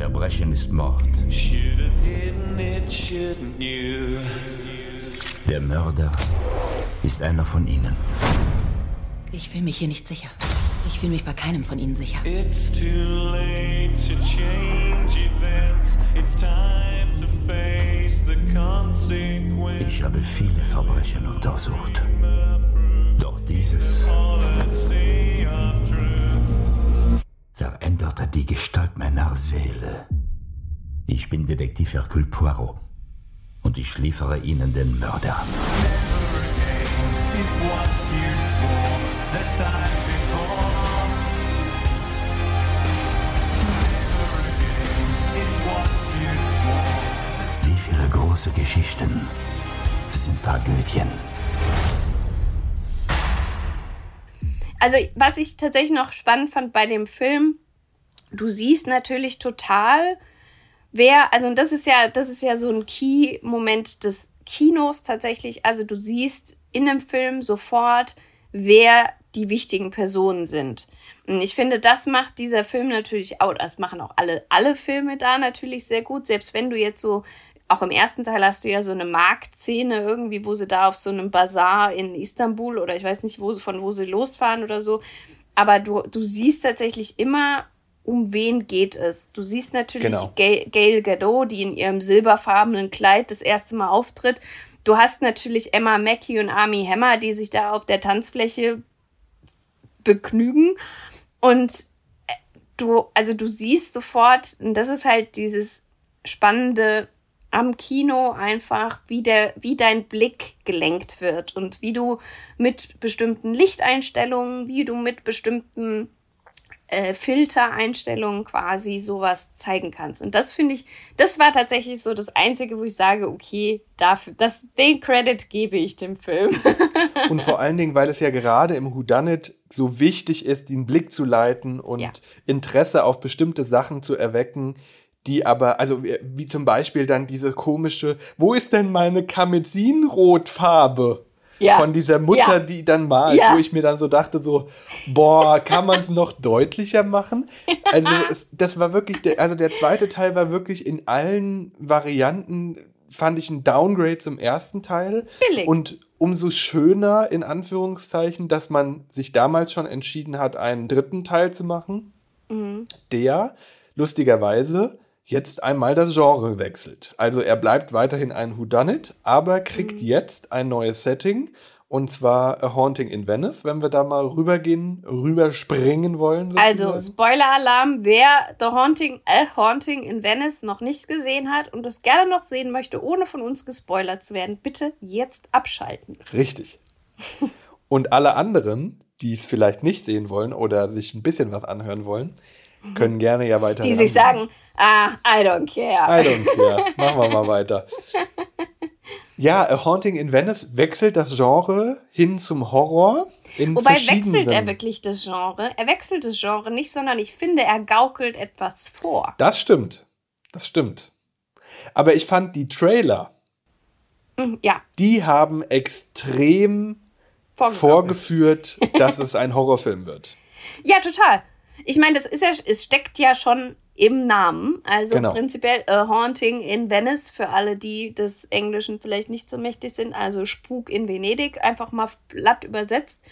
Verbrechen ist Mord. Der Mörder ist einer von ihnen. Ich fühle mich hier nicht sicher. Ich fühle mich bei keinem von ihnen sicher. It's too late to change events. It's time to face the consequences. Ich habe viele Verbrechen untersucht. Doch dieses veränderte die Gestalt meiner Seele. Ich bin Detektiv Hercule Poirot und ich liefere Ihnen den Mörder. Wie viele große Geschichten sind Tragödien? Also, was ich tatsächlich noch spannend fand bei dem Film, du siehst natürlich total, wer, also das ist ja, das ist ja so ein Key-Moment des Kinos tatsächlich. Also du siehst in dem Film sofort, wer die wichtigen Personen sind. Und ich finde, das macht dieser Film natürlich auch, das machen auch alle, alle Filme da natürlich sehr gut. Selbst wenn du jetzt so, auch im ersten Teil hast du ja so eine Marktszene irgendwie, wo sie da auf so einem Bazar in Istanbul oder ich weiß nicht, wo, von wo sie losfahren oder so. Aber du, du siehst tatsächlich immer, um wen geht es. Du siehst natürlich genau. Gail Gadot, die in ihrem silberfarbenen Kleid das erste Mal auftritt. Du hast natürlich Emma Mackey und Army Hammer, die sich da auf der Tanzfläche begnügen. Und äh, du, also du siehst sofort, und das ist halt dieses Spannende am Kino einfach, wie der, wie dein Blick gelenkt wird und wie du mit bestimmten Lichteinstellungen, wie du mit bestimmten äh, Filtereinstellungen quasi sowas zeigen kannst. Und das finde ich, das war tatsächlich so das Einzige, wo ich sage, okay, dafür, das, den Credit gebe ich dem Film. und vor allen Dingen, weil es ja gerade im Whodunit so wichtig ist, den Blick zu leiten und ja. Interesse auf bestimmte Sachen zu erwecken, die aber, also wie zum Beispiel dann diese komische, wo ist denn meine Kamezinrotfarbe? Ja. von dieser Mutter, ja. die dann malt, ja. wo ich mir dann so dachte, so, boah, kann man es noch deutlicher machen? Also es, das war wirklich, der, also der zweite Teil war wirklich in allen Varianten, fand ich ein Downgrade zum ersten Teil. Billig. Und umso schöner, in Anführungszeichen, dass man sich damals schon entschieden hat, einen dritten Teil zu machen, mhm. der lustigerweise jetzt einmal das Genre wechselt. Also er bleibt weiterhin ein Whodunit, aber kriegt mhm. jetzt ein neues Setting und zwar A Haunting in Venice, wenn wir da mal rübergehen, rüberspringen wollen. Sozusagen. Also, Spoiler-Alarm, wer The Haunting, A Haunting in Venice noch nicht gesehen hat und es gerne noch sehen möchte, ohne von uns gespoilert zu werden, bitte jetzt abschalten. Richtig. und alle anderen, die es vielleicht nicht sehen wollen oder sich ein bisschen was anhören wollen, können gerne ja weiter. Die sich sagen, ah, I don't care. I don't care. Machen wir mal weiter. Ja, A Haunting in Venice wechselt das Genre hin zum Horror. Wobei wechselt er wirklich das Genre? Er wechselt das Genre nicht, sondern ich finde, er gaukelt etwas vor. Das stimmt. Das stimmt. Aber ich fand die Trailer, mhm, ja. die haben extrem vorgeführt, dass es ein Horrorfilm wird. Ja, total. Ich meine, das ist ja, es steckt ja schon im Namen. Also genau. prinzipiell A Haunting in Venice für alle, die des Englischen vielleicht nicht so mächtig sind. Also Spuk in Venedig, einfach mal platt übersetzt.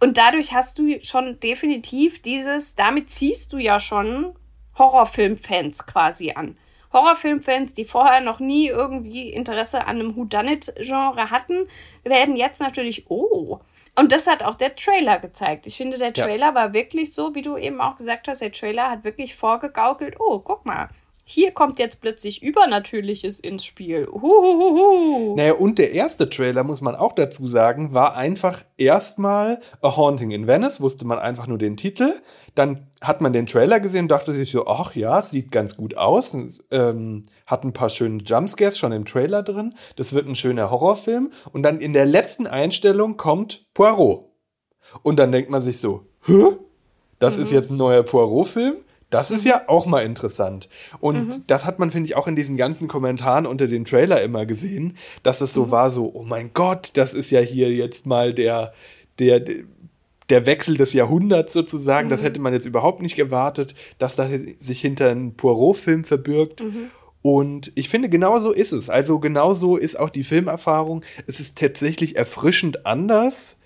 Und dadurch hast du schon definitiv dieses, damit ziehst du ja schon Horrorfilmfans quasi an. Horrorfilmfans, die vorher noch nie irgendwie Interesse an einem Whodunit-Genre hatten, werden jetzt natürlich, oh. Und das hat auch der Trailer gezeigt. Ich finde, der Trailer ja. war wirklich so, wie du eben auch gesagt hast, der Trailer hat wirklich vorgegaukelt, oh, guck mal, hier kommt jetzt plötzlich Übernatürliches ins Spiel. Huhuhuhu. Naja, und der erste Trailer, muss man auch dazu sagen, war einfach erstmal A Haunting in Venice, wusste man einfach nur den Titel. Dann hat man den Trailer gesehen und dachte sich so, ach ja, sieht ganz gut aus. Ähm, hat ein paar schöne Jumpscares schon im Trailer drin. Das wird ein schöner Horrorfilm. Und dann in der letzten Einstellung kommt Poirot. Und dann denkt man sich so, hä? das mhm. ist jetzt ein neuer Poirot-Film. Das ist ja auch mal interessant. Und mhm. das hat man, finde ich, auch in diesen ganzen Kommentaren unter den Trailer immer gesehen, dass es so mhm. war, so, oh mein Gott, das ist ja hier jetzt mal der, der, der Wechsel des Jahrhunderts sozusagen. Mhm. Das hätte man jetzt überhaupt nicht gewartet, dass das sich hinter einem Poirot-Film verbirgt. Mhm. Und ich finde, genau so ist es. Also genau so ist auch die Filmerfahrung. Es ist tatsächlich erfrischend anders, mhm.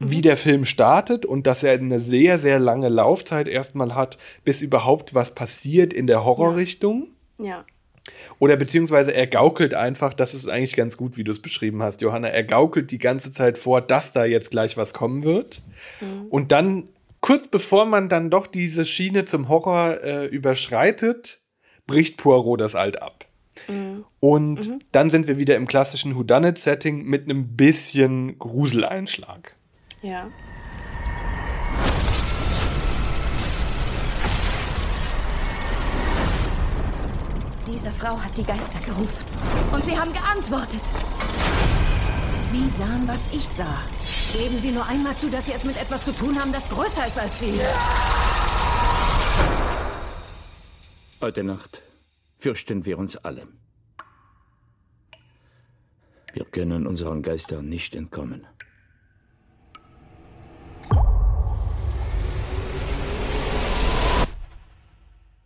Wie der Film startet und dass er eine sehr, sehr lange Laufzeit erstmal hat, bis überhaupt was passiert in der Horrorrichtung. Ja. ja. Oder beziehungsweise er gaukelt einfach, das ist eigentlich ganz gut, wie du es beschrieben hast, Johanna. Er gaukelt die ganze Zeit vor, dass da jetzt gleich was kommen wird. Mhm. Und dann, kurz bevor man dann doch diese Schiene zum Horror äh, überschreitet, bricht Poirot das Alt ab. Mhm. Und mhm. dann sind wir wieder im klassischen Whodunit-Setting mit einem bisschen Gruseleinschlag. Ja. Diese Frau hat die Geister gerufen. Und sie haben geantwortet. Sie sahen, was ich sah. Geben Sie nur einmal zu, dass Sie es mit etwas zu tun haben, das größer ist als Sie. Heute Nacht fürchten wir uns alle. Wir können unseren Geistern nicht entkommen.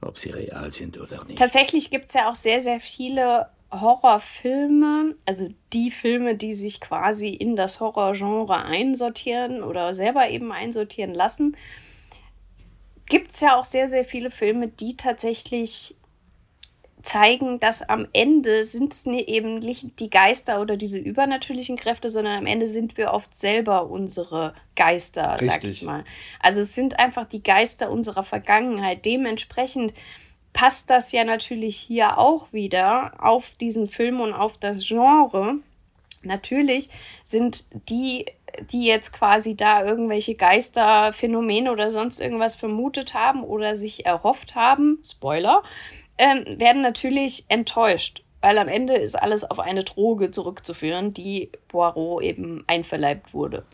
Ob sie real sind oder nicht. Tatsächlich gibt es ja auch sehr, sehr viele Horrorfilme, also die Filme, die sich quasi in das Horrorgenre einsortieren oder selber eben einsortieren lassen, gibt es ja auch sehr, sehr viele Filme, die tatsächlich zeigen, dass am Ende sind es eben nicht die Geister oder diese übernatürlichen Kräfte, sondern am Ende sind wir oft selber unsere Geister, Richtig. sag ich mal. Also es sind einfach die Geister unserer Vergangenheit. Dementsprechend passt das ja natürlich hier auch wieder auf diesen Film und auf das Genre. Natürlich sind die, die jetzt quasi da irgendwelche Geisterphänomene oder sonst irgendwas vermutet haben oder sich erhofft haben, Spoiler, ähm, werden natürlich enttäuscht, weil am Ende ist alles auf eine Droge zurückzuführen, die Poirot eben einverleibt wurde.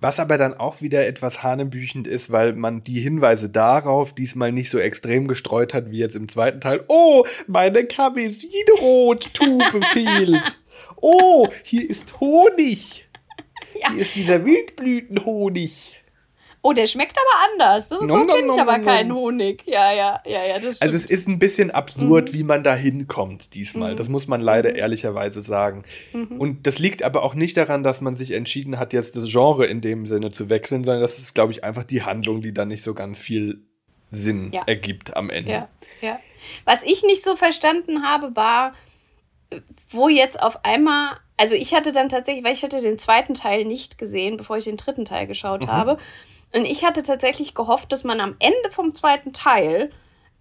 Was aber dann auch wieder etwas hanebüchend ist, weil man die Hinweise darauf diesmal nicht so extrem gestreut hat wie jetzt im zweiten Teil. Oh, meine Kamesinrottube fehlt. Oh, hier ist Honig. Ja. Hier ist dieser Wildblütenhonig. Oh, der schmeckt aber anders. So, nom, so kenne ich aber nom, keinen Honig. Ja, ja, ja, ja, das stimmt. Also es ist ein bisschen absurd, mhm. wie man da hinkommt diesmal. Mhm. Das muss man leider mhm. ehrlicherweise sagen. Mhm. Und das liegt aber auch nicht daran, dass man sich entschieden hat, jetzt das Genre in dem Sinne zu wechseln, sondern das ist, glaube ich, einfach die Handlung, die dann nicht so ganz viel Sinn ja. ergibt am Ende. Ja, ja. Was ich nicht so verstanden habe, war, wo jetzt auf einmal also ich hatte dann tatsächlich, weil ich hatte den zweiten Teil nicht gesehen, bevor ich den dritten Teil geschaut mhm. habe. Und ich hatte tatsächlich gehofft, dass man am Ende vom zweiten Teil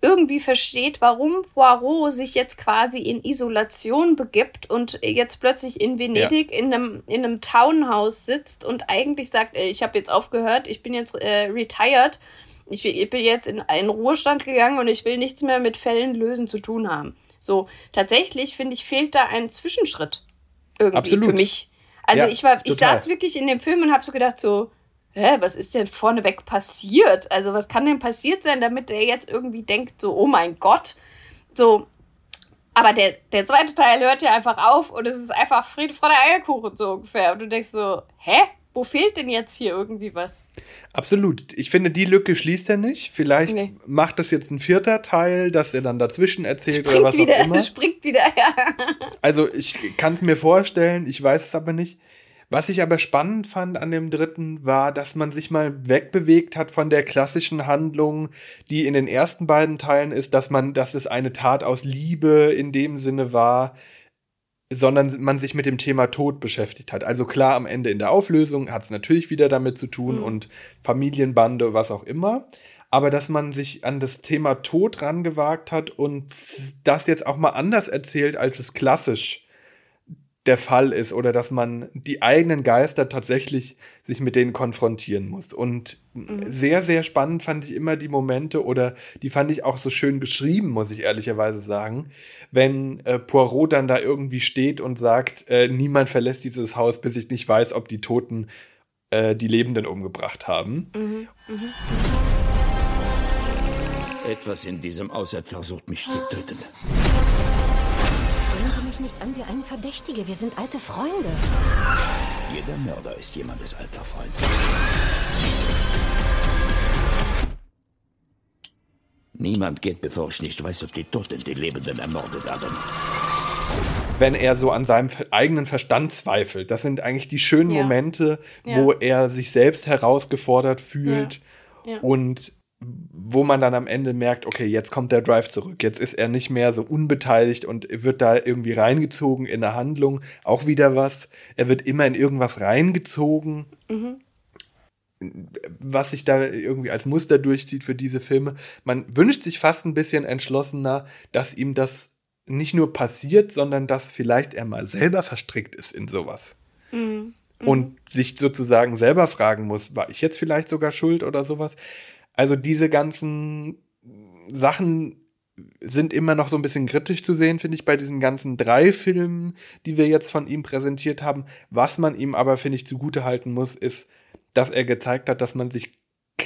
irgendwie versteht, warum Poirot sich jetzt quasi in Isolation begibt und jetzt plötzlich in Venedig ja. in, einem, in einem Townhouse sitzt und eigentlich sagt, ich habe jetzt aufgehört, ich bin jetzt äh, retired, ich, ich, bin jetzt in einen Ruhestand gegangen und ich will nichts mehr mit Fällen lösen zu tun haben. So, tatsächlich finde ich, fehlt da ein Zwischenschritt irgendwie Absolut. für mich. Also ja, ich war, ich total. saß wirklich in dem Film und habe so gedacht, so, hä, was ist denn vorneweg passiert? Also, was kann denn passiert sein, damit er jetzt irgendwie denkt, so, oh mein Gott, so. Aber der, der zweite Teil hört ja einfach auf und es ist einfach Friede, Freude, Eierkuchen so ungefähr. Und du denkst so, hä? Wo fehlt denn jetzt hier irgendwie was? Absolut. Ich finde, die Lücke schließt er nicht. Vielleicht nee. macht das jetzt ein vierter Teil, dass er dann dazwischen erzählt springt oder was wieder, auch immer. Springt wieder, ja. Also ich kann es mir vorstellen, ich weiß es aber nicht. Was ich aber spannend fand an dem dritten war, dass man sich mal wegbewegt hat von der klassischen Handlung, die in den ersten beiden Teilen ist, dass man, dass es eine Tat aus Liebe in dem Sinne war, sondern man sich mit dem Thema Tod beschäftigt hat. Also klar, am Ende in der Auflösung hat es natürlich wieder damit zu tun mhm. und Familienbande, was auch immer. Aber dass man sich an das Thema Tod rangewagt hat und das jetzt auch mal anders erzählt, als es klassisch der Fall ist oder dass man die eigenen Geister tatsächlich sich mit denen konfrontieren muss. Und mhm. sehr, sehr spannend fand ich immer die Momente oder die fand ich auch so schön geschrieben, muss ich ehrlicherweise sagen, wenn äh, Poirot dann da irgendwie steht und sagt, äh, niemand verlässt dieses Haus, bis ich nicht weiß, ob die Toten äh, die Lebenden umgebracht haben. Mhm. Mhm. Etwas in diesem Aussatz versucht mich zu töten. Sehen Sie mich nicht an wie einen Verdächtige. Wir sind alte Freunde. Jeder Mörder ist jemandes alter Freund. Niemand geht, bevor ich nicht weiß, ob die Toten die Lebenden ermordet haben. Wenn er so an seinem eigenen Verstand zweifelt, das sind eigentlich die schönen Ja. Momente, Ja. wo er sich selbst herausgefordert fühlt Ja. Ja. und wo man dann am Ende merkt, okay, jetzt kommt der Drive zurück. Jetzt ist er nicht mehr so unbeteiligt und wird da irgendwie reingezogen in eine Handlung. Auch wieder was. Er wird immer in irgendwas reingezogen, Mhm. was sich da irgendwie als Muster durchzieht für diese Filme. Man wünscht sich fast ein bisschen entschlossener, dass ihm das nicht nur passiert, sondern dass vielleicht er mal selber verstrickt ist in sowas. Mhm. Und sich sozusagen selber fragen muss, war ich jetzt vielleicht sogar schuld oder sowas? Also diese ganzen Sachen sind immer noch so ein bisschen kritisch zu sehen, finde ich, bei diesen ganzen drei Filmen, die wir jetzt von ihm präsentiert haben. Was man ihm aber, finde ich, zugute halten muss, ist, dass er gezeigt hat, dass man sich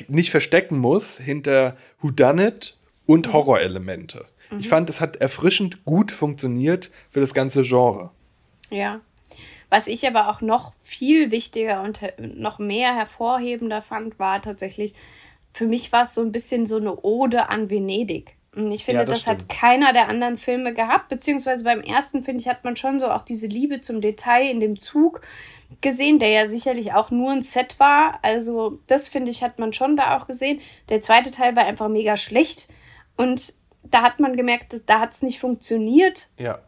nicht verstecken muss hinter Whodunit und Horrorelemente. Ich fand, es hat erfrischend gut funktioniert für das ganze Genre. Ja. Was ich aber auch noch viel wichtiger und noch mehr hervorhebender fand, war tatsächlich, für mich war es so ein bisschen so eine Ode an Venedig. Und ich finde, Ja, das das, hat keiner der anderen Filme gehabt, beziehungsweise beim ersten, finde ich, hat man schon so auch diese Liebe zum Detail in dem Zug gesehen, der ja sicherlich auch nur ein Set war. Also, das finde ich, hat man schon da auch gesehen. Der zweite Teil war einfach mega schlecht. Und da hat man gemerkt, dass, da hat es nicht funktioniert Ja.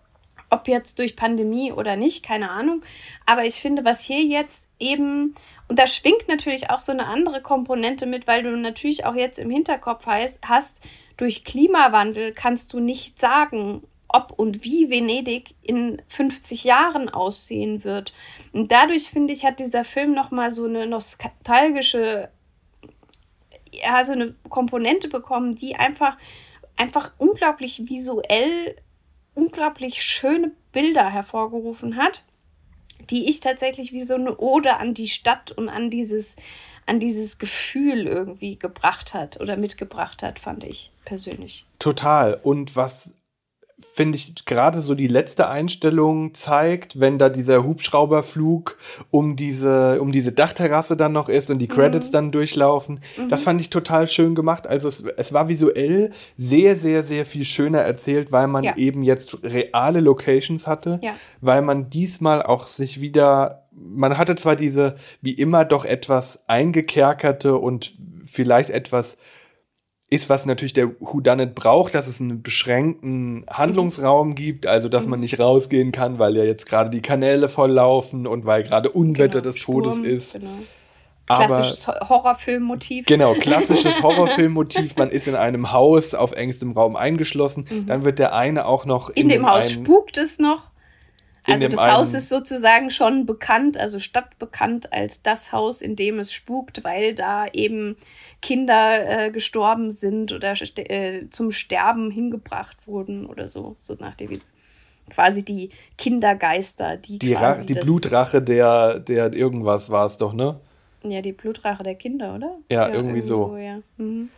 Ob jetzt durch Pandemie oder nicht, keine Ahnung. Aber ich finde, was hier jetzt eben, und da schwingt natürlich auch so eine andere Komponente mit, weil du natürlich auch jetzt im Hinterkopf heißt, hast, durch Klimawandel kannst du nicht sagen, ob und wie Venedig in 50 Jahren aussehen wird. Und dadurch, finde ich, hat dieser Film nochmal so eine nostalgische, ja, so eine Komponente bekommen, die einfach, einfach unglaublich visuell unglaublich schöne Bilder hervorgerufen hat, die ich tatsächlich wie so eine Ode an die Stadt und an dieses, an dieses Gefühl irgendwie gebracht hat oder mitgebracht hat, fand ich persönlich. Total. Und was finde ich gerade so die letzte Einstellung zeigt, wenn da dieser Hubschrauberflug um diese um diese Dachterrasse dann noch ist und die Credits dann durchlaufen. Das fand ich total schön gemacht. Also es, es war visuell sehr sehr sehr viel schöner erzählt, weil man Ja. eben jetzt reale Locations hatte, Ja. weil man diesmal auch sich wieder man hatte zwar diese wie immer doch etwas eingekerkerte und vielleicht etwas ist, was natürlich der Whodunit braucht, dass es einen beschränkten Handlungsraum gibt, also dass man nicht rausgehen kann, weil ja jetzt gerade die Kanäle volllaufen und weil gerade Unwetter Genau, des Todes Sturm, ist. Genau. Aber Klassisches Ho- Horrorfilmmotiv. genau, klassisches Horrorfilmmotiv, man ist in einem Haus auf engstem Raum eingeschlossen, dann wird der eine auch noch In, dem Haus spukt es noch. Also das Haus ist sozusagen schon bekannt, also stadtbekannt als das Haus, in dem es spukt, weil da eben Kinder äh, gestorben sind oder st- äh, zum Sterben hingebracht wurden oder so, so nach dem quasi die Kindergeister, die die, Ra die Blutrache der, der irgendwas war es doch, ne? Ja, die Blutrache der Kinder, oder? Ja, irgendwie so. ja. Mhm.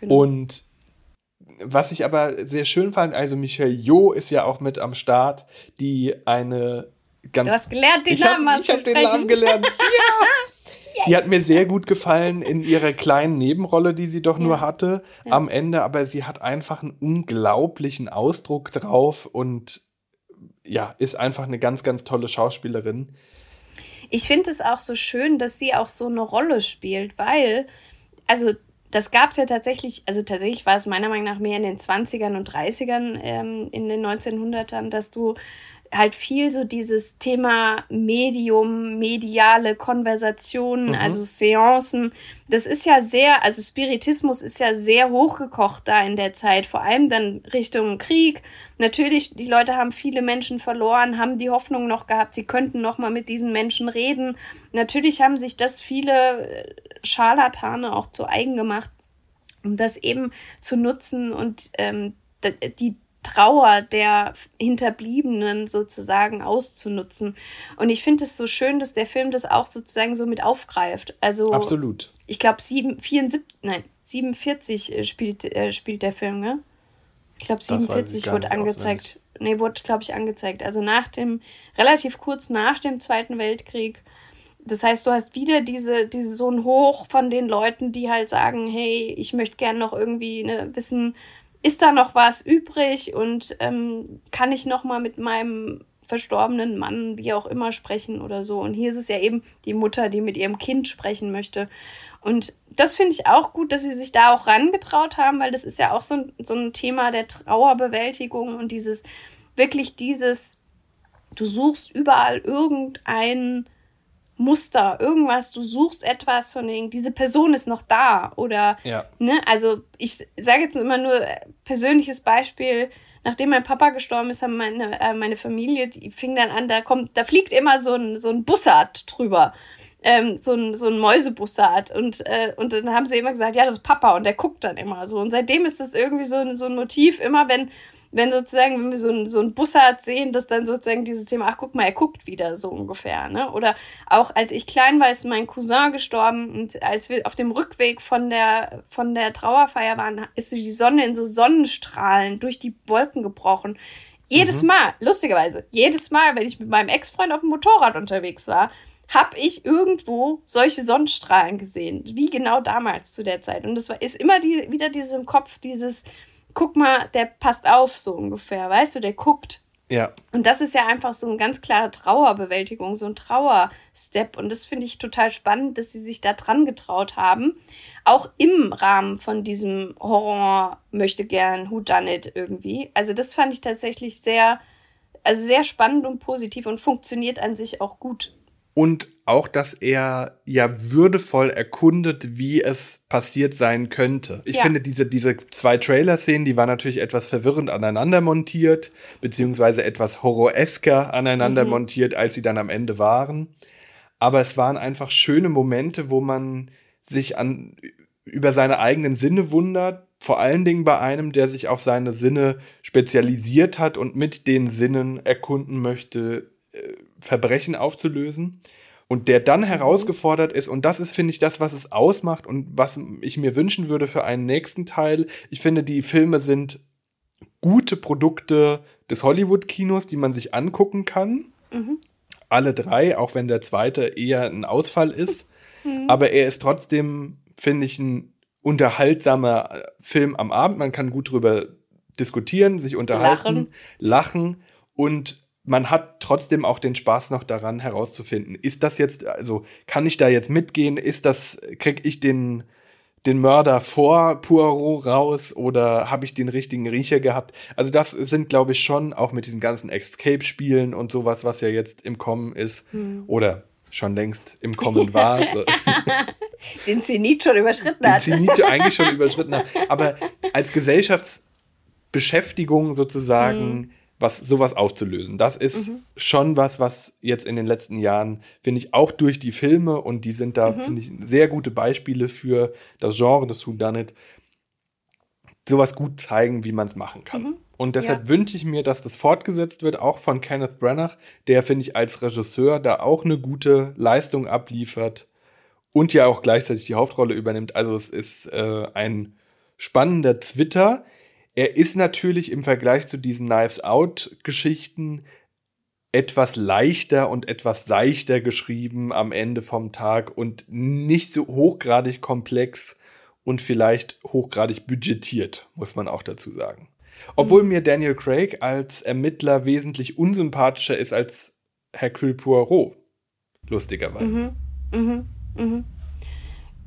Genau. Und was ich aber sehr schön fand, also Michael Jo ist ja auch mit am Start, die eine ganz. Du hast gelernt, den ich hab- Namen Ich habe den Namen gelernt. Ja. Die hat mir sehr gut gefallen in ihrer kleinen Nebenrolle, die sie doch nur hatte am Ende, aber sie hat einfach einen unglaublichen Ausdruck drauf und ja, ist einfach eine ganz, ganz tolle Schauspielerin. Ich finde es auch so schön, dass sie auch so eine Rolle spielt, weil, also das gab es ja tatsächlich, also tatsächlich war es meiner Meinung nach mehr in den 20ern und 30ern, ähm, in den 1900ern, dass du halt viel so dieses Thema Medium, mediale Konversationen, also Seancen, das ist ja sehr, also Spiritismus ist ja sehr hochgekocht da in der Zeit, vor allem dann Richtung Krieg. Natürlich, die Leute haben viele Menschen verloren, haben die Hoffnung noch gehabt, sie könnten noch mal mit diesen Menschen reden. Natürlich haben sich das viele äh, Scharlatane auch zu eigen gemacht, um das eben zu nutzen und ähm, die Trauer der Hinterbliebenen sozusagen auszunutzen. Und ich finde es so schön, dass der Film das auch sozusagen so mit aufgreift. Also Absolut. ich glaube, 74, nein, 47 äh, spielt, äh, spielt der Film, ne? Ich glaube, 47 wurde angezeigt. Auswendig. Nee, wurde, glaube ich, angezeigt. Also nach dem, relativ kurz nach dem Zweiten Weltkrieg. Das heißt, du hast wieder diese, diese so ein Hoch von den Leuten, die halt sagen, hey, ich möchte gerne noch irgendwie ne, wissen, ist da noch was übrig und ähm, kann ich noch mal mit meinem verstorbenen Mann, wie auch immer, sprechen oder so. Und hier ist es ja eben die Mutter, die mit ihrem Kind sprechen möchte. Und das finde ich auch gut, dass sie sich da auch rangetraut haben, weil das ist ja auch so ein, so ein Thema der Trauerbewältigung und dieses, wirklich dieses, du suchst überall irgendein Muster, irgendwas, du suchst etwas von denen, diese Person ist noch da oder, ja. ne, also ich sage jetzt immer nur persönliches Beispiel, nachdem mein Papa gestorben ist, haben meine, äh, meine Familie, die fing dann an, da kommt, da fliegt immer so ein, so ein Bussard drüber. Ähm, so ein, so ein Mäusebussard. Und, äh, und dann haben sie immer gesagt, ja, das ist Papa und der guckt dann immer so. Und seitdem ist das irgendwie so, ein, so ein Motiv, immer wenn, wenn sozusagen, wenn wir so ein, so ein Bussard sehen, dass dann sozusagen dieses Thema, ach guck mal, er guckt wieder so ungefähr. Ne? Oder auch als ich klein war, ist mein Cousin gestorben und als wir auf dem Rückweg von der, von der Trauerfeier waren, ist so die Sonne in so Sonnenstrahlen durch die Wolken gebrochen. Jedes mhm. Mal, lustigerweise, jedes Mal, wenn ich mit meinem Ex-Freund auf dem Motorrad unterwegs war, habe ich irgendwo solche Sonnenstrahlen gesehen, wie genau damals zu der Zeit. Und das war, ist immer die, wieder dieses im Kopf, dieses, guck mal, der passt auf so ungefähr, weißt du, der guckt. Ja. Und das ist ja einfach so eine ganz klare Trauerbewältigung, so ein Trauerstep. Und das finde ich total spannend, dass sie sich da dran getraut haben. Auch im Rahmen von diesem Horror möchte gern Who Done It irgendwie. Also das fand ich tatsächlich sehr, also sehr spannend und positiv und funktioniert an sich auch gut und auch, dass er ja würdevoll erkundet, wie es passiert sein könnte. Ich ja. finde, diese, diese zwei Trailer-Szenen, die waren natürlich etwas verwirrend aneinander montiert, beziehungsweise etwas horroresker aneinander mhm. montiert, als sie dann am Ende waren. Aber es waren einfach schöne Momente, wo man sich an, über seine eigenen Sinne wundert, vor allen Dingen bei einem, der sich auf seine Sinne spezialisiert hat und mit den Sinnen erkunden möchte, äh, Verbrechen aufzulösen und der dann mhm. herausgefordert ist, und das ist, finde ich, das, was es ausmacht und was ich mir wünschen würde für einen nächsten Teil. Ich finde, die Filme sind gute Produkte des Hollywood-Kinos, die man sich angucken kann. Mhm. Alle drei, auch wenn der zweite eher ein Ausfall ist. Mhm. Aber er ist trotzdem, finde ich, ein unterhaltsamer Film am Abend. Man kann gut drüber diskutieren, sich unterhalten, lachen, lachen und man hat trotzdem auch den Spaß noch daran herauszufinden, ist das jetzt, also kann ich da jetzt mitgehen, ist das, krieg ich den, den Mörder vor Poirot raus oder habe ich den richtigen Riecher gehabt? Also das sind, glaube ich, schon auch mit diesen ganzen Escape-Spielen und sowas, was ja jetzt im Kommen ist hm. oder schon längst im Kommen war. So. den Zenit schon überschritten hat. Den Zenit eigentlich schon überschritten hat. Aber als Gesellschaftsbeschäftigung sozusagen hm was sowas aufzulösen. Das ist mhm. schon was, was jetzt in den letzten Jahren, finde ich, auch durch die Filme und die sind da, mhm. finde ich, sehr gute Beispiele für das Genre des Whodunit, sowas gut zeigen, wie man es machen kann. Mhm. Und deshalb ja. wünsche ich mir, dass das fortgesetzt wird, auch von Kenneth Branagh, der, finde ich, als Regisseur da auch eine gute Leistung abliefert und ja auch gleichzeitig die Hauptrolle übernimmt. Also es ist äh, ein spannender Twitter, er ist natürlich im Vergleich zu diesen Knives Out-Geschichten etwas leichter und etwas seichter geschrieben am Ende vom Tag und nicht so hochgradig komplex und vielleicht hochgradig budgetiert, muss man auch dazu sagen. Obwohl mhm. mir Daniel Craig als Ermittler wesentlich unsympathischer ist als Hercule Poirot. Lustigerweise. Mhm. Mhm. Mhm.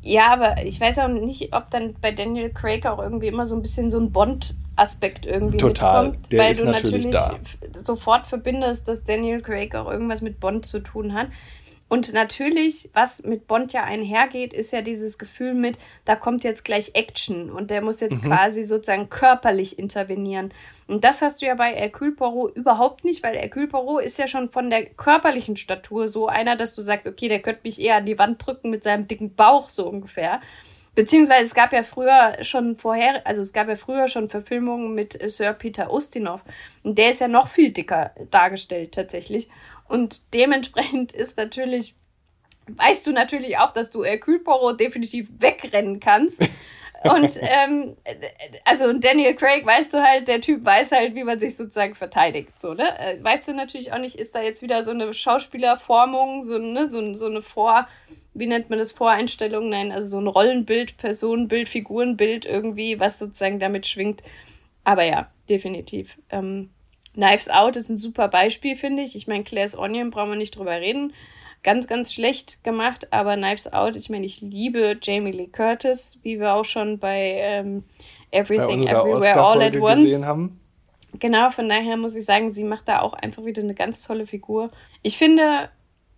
Ja, aber ich weiß auch nicht, ob dann bei Daniel Craig auch irgendwie immer so ein bisschen so ein Bond-Aspekt irgendwie Total, mitkommt, der weil ist du natürlich, natürlich sofort verbindest, dass Daniel Craig auch irgendwas mit Bond zu tun hat. Und natürlich, was mit Bond ja einhergeht, ist ja dieses Gefühl mit, da kommt jetzt gleich Action und der muss jetzt mhm. quasi sozusagen körperlich intervenieren. Und das hast du ja bei Hercule Poirot überhaupt nicht, weil Hercule Poirot ist ja schon von der körperlichen Statur so einer, dass du sagst, okay, der könnte mich eher an die Wand drücken mit seinem dicken Bauch so ungefähr. Beziehungsweise es gab ja früher schon vorher, also es gab ja früher schon Verfilmungen mit Sir Peter Ustinov. Und der ist ja noch viel dicker dargestellt tatsächlich. Und dementsprechend ist natürlich, weißt du natürlich auch, dass du Hercule Poirot definitiv wegrennen kannst. und ähm, also Daniel Craig, weißt du halt, der Typ weiß halt, wie man sich sozusagen verteidigt. So, ne? Äh, weißt du natürlich auch nicht, ist da jetzt wieder so eine Schauspielerformung, so, ne, so, so eine Vor, wie nennt man das, Voreinstellung? Nein, also so ein Rollenbild, Personenbild, Figurenbild irgendwie, was sozusagen damit schwingt. Aber ja, definitiv. Ähm, Knives Out ist ein super Beispiel, finde ich. Ich meine, Claire's Onion brauchen wir nicht drüber reden ganz, ganz schlecht gemacht, aber Knives Out, ich meine, ich liebe Jamie Lee Curtis, wie wir auch schon bei ähm, Everything bei Everywhere All at Once gesehen haben. Genau, von daher muss ich sagen, sie macht da auch einfach wieder eine ganz tolle Figur. Ich finde,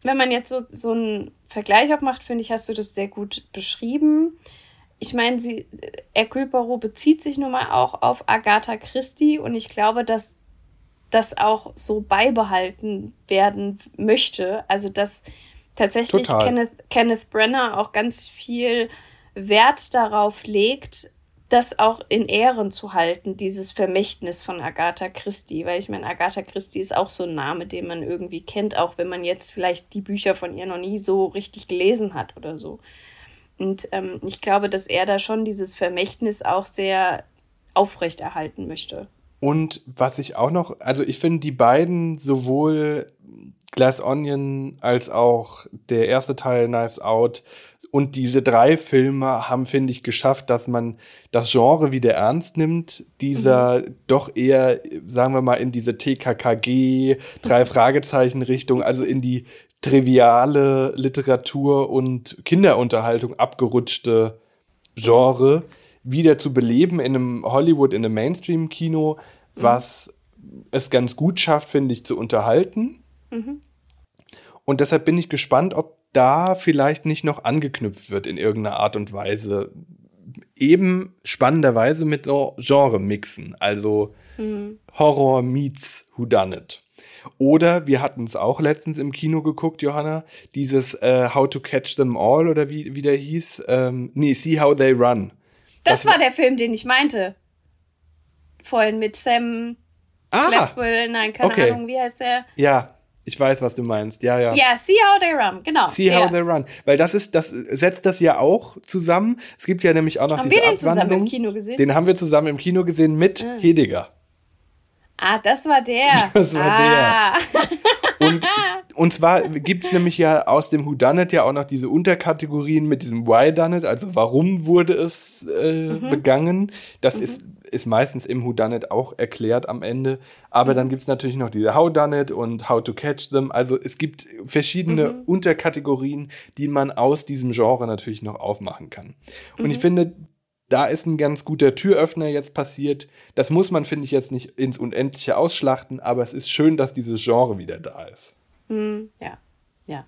wenn man jetzt so, so einen Vergleich auch macht, finde ich, hast du das sehr gut beschrieben. Ich meine, sie, Hercule Poirot bezieht sich nun mal auch auf Agatha Christie und ich glaube, dass das auch so beibehalten werden möchte. Also dass tatsächlich Kenneth, Kenneth Brenner auch ganz viel Wert darauf legt, das auch in Ehren zu halten, dieses Vermächtnis von Agatha Christie. Weil ich meine, Agatha Christie ist auch so ein Name, den man irgendwie kennt, auch wenn man jetzt vielleicht die Bücher von ihr noch nie so richtig gelesen hat oder so. Und ähm, ich glaube, dass er da schon dieses Vermächtnis auch sehr aufrechterhalten möchte. Und was ich auch noch, also ich finde die beiden, sowohl Glass Onion als auch der erste Teil Knives Out und diese drei Filme haben, finde ich, geschafft, dass man das Genre wieder ernst nimmt. Dieser mhm. doch eher, sagen wir mal, in diese TKKG, drei Fragezeichen Richtung, also in die triviale Literatur und Kinderunterhaltung abgerutschte Genre wieder zu beleben in einem Hollywood, in einem Mainstream-Kino, was mhm. es ganz gut schafft, finde ich, zu unterhalten. Mhm. Und deshalb bin ich gespannt, ob da vielleicht nicht noch angeknüpft wird in irgendeiner Art und Weise. Eben spannenderweise mit so Genre-Mixen, also mhm. Horror meets Whodunit. Oder wir hatten es auch letztens im Kino geguckt, Johanna, dieses äh, How to Catch Them All oder wie, wie der hieß. Ähm, nee, See How They Run. Das, das war der Film, den ich meinte. Vorhin mit Sam ah, Blackwell, nein, keine okay. Ahnung, wie heißt der? Ja, ich weiß, was du meinst. Ja, ja. Ja, See How They Run, genau. See der. How They Run. Weil das ist, das setzt das ja auch zusammen. Es gibt ja nämlich auch noch haben diese wir den zusammen im Kino gesehen? Den haben wir zusammen im Kino gesehen mit ah. Hediger. Ah, das war der. Das war ah. der. Und, und zwar gibt es nämlich ja aus dem Who Done It ja auch noch diese Unterkategorien mit diesem Why Done It, also warum wurde es äh, mhm. begangen. Das mhm. ist, ist meistens im Who Done It auch erklärt am Ende. Aber mhm. dann gibt es natürlich noch diese How Done It und How to Catch Them. Also es gibt verschiedene mhm. Unterkategorien, die man aus diesem Genre natürlich noch aufmachen kann. Und ich mhm. finde, da ist ein ganz guter Türöffner jetzt passiert. Das muss man, finde ich, jetzt nicht ins Unendliche ausschlachten, aber es ist schön, dass dieses Genre wieder da ist. Mm, ja, ja.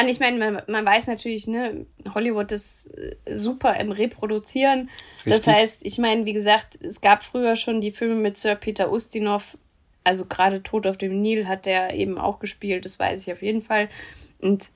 Und ich meine, man, man, weiß natürlich, ne, Hollywood ist äh, super im Reproduzieren. Richtig. Das heißt, ich meine, wie gesagt, es gab früher schon die Filme mit Sir Peter Ustinov. Also gerade Tod auf dem Nil hat der eben auch gespielt, das weiß ich auf jeden Fall. Und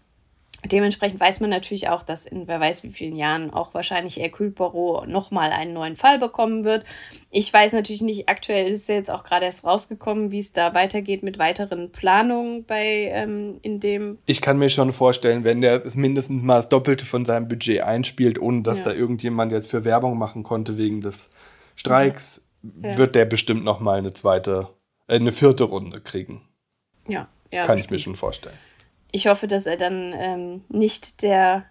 Dementsprechend weiß man natürlich auch, dass in wer weiß wie vielen Jahren auch wahrscheinlich Hercule Poirot nochmal einen neuen Fall bekommen wird. Ich weiß natürlich nicht, aktuell ist ja jetzt auch gerade erst rausgekommen, wie es da weitergeht mit weiteren Planungen bei ähm, in dem. Ich kann mir schon vorstellen, wenn der es mindestens mal das Doppelte von seinem Budget einspielt, ohne dass ja. da irgendjemand jetzt für Werbung machen konnte wegen des Streiks, ja. wird der bestimmt nochmal eine zweite, äh, eine vierte Runde kriegen. Ja, ja. Kann ich mir schon vorstellen ich hoffe, dass er dann ähm, nicht der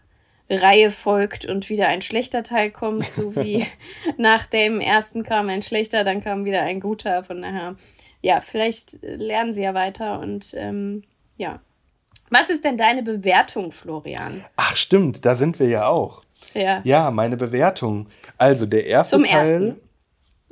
Reihe folgt und wieder ein schlechter Teil kommt, so wie nach dem ersten kam ein schlechter, dann kam wieder ein guter. Von daher, ja, vielleicht lernen sie ja weiter und ähm, ja. Was ist denn deine Bewertung, Florian? Ach, stimmt, da sind wir ja auch. Ja. Ja, meine Bewertung. Also der erste Zum Teil,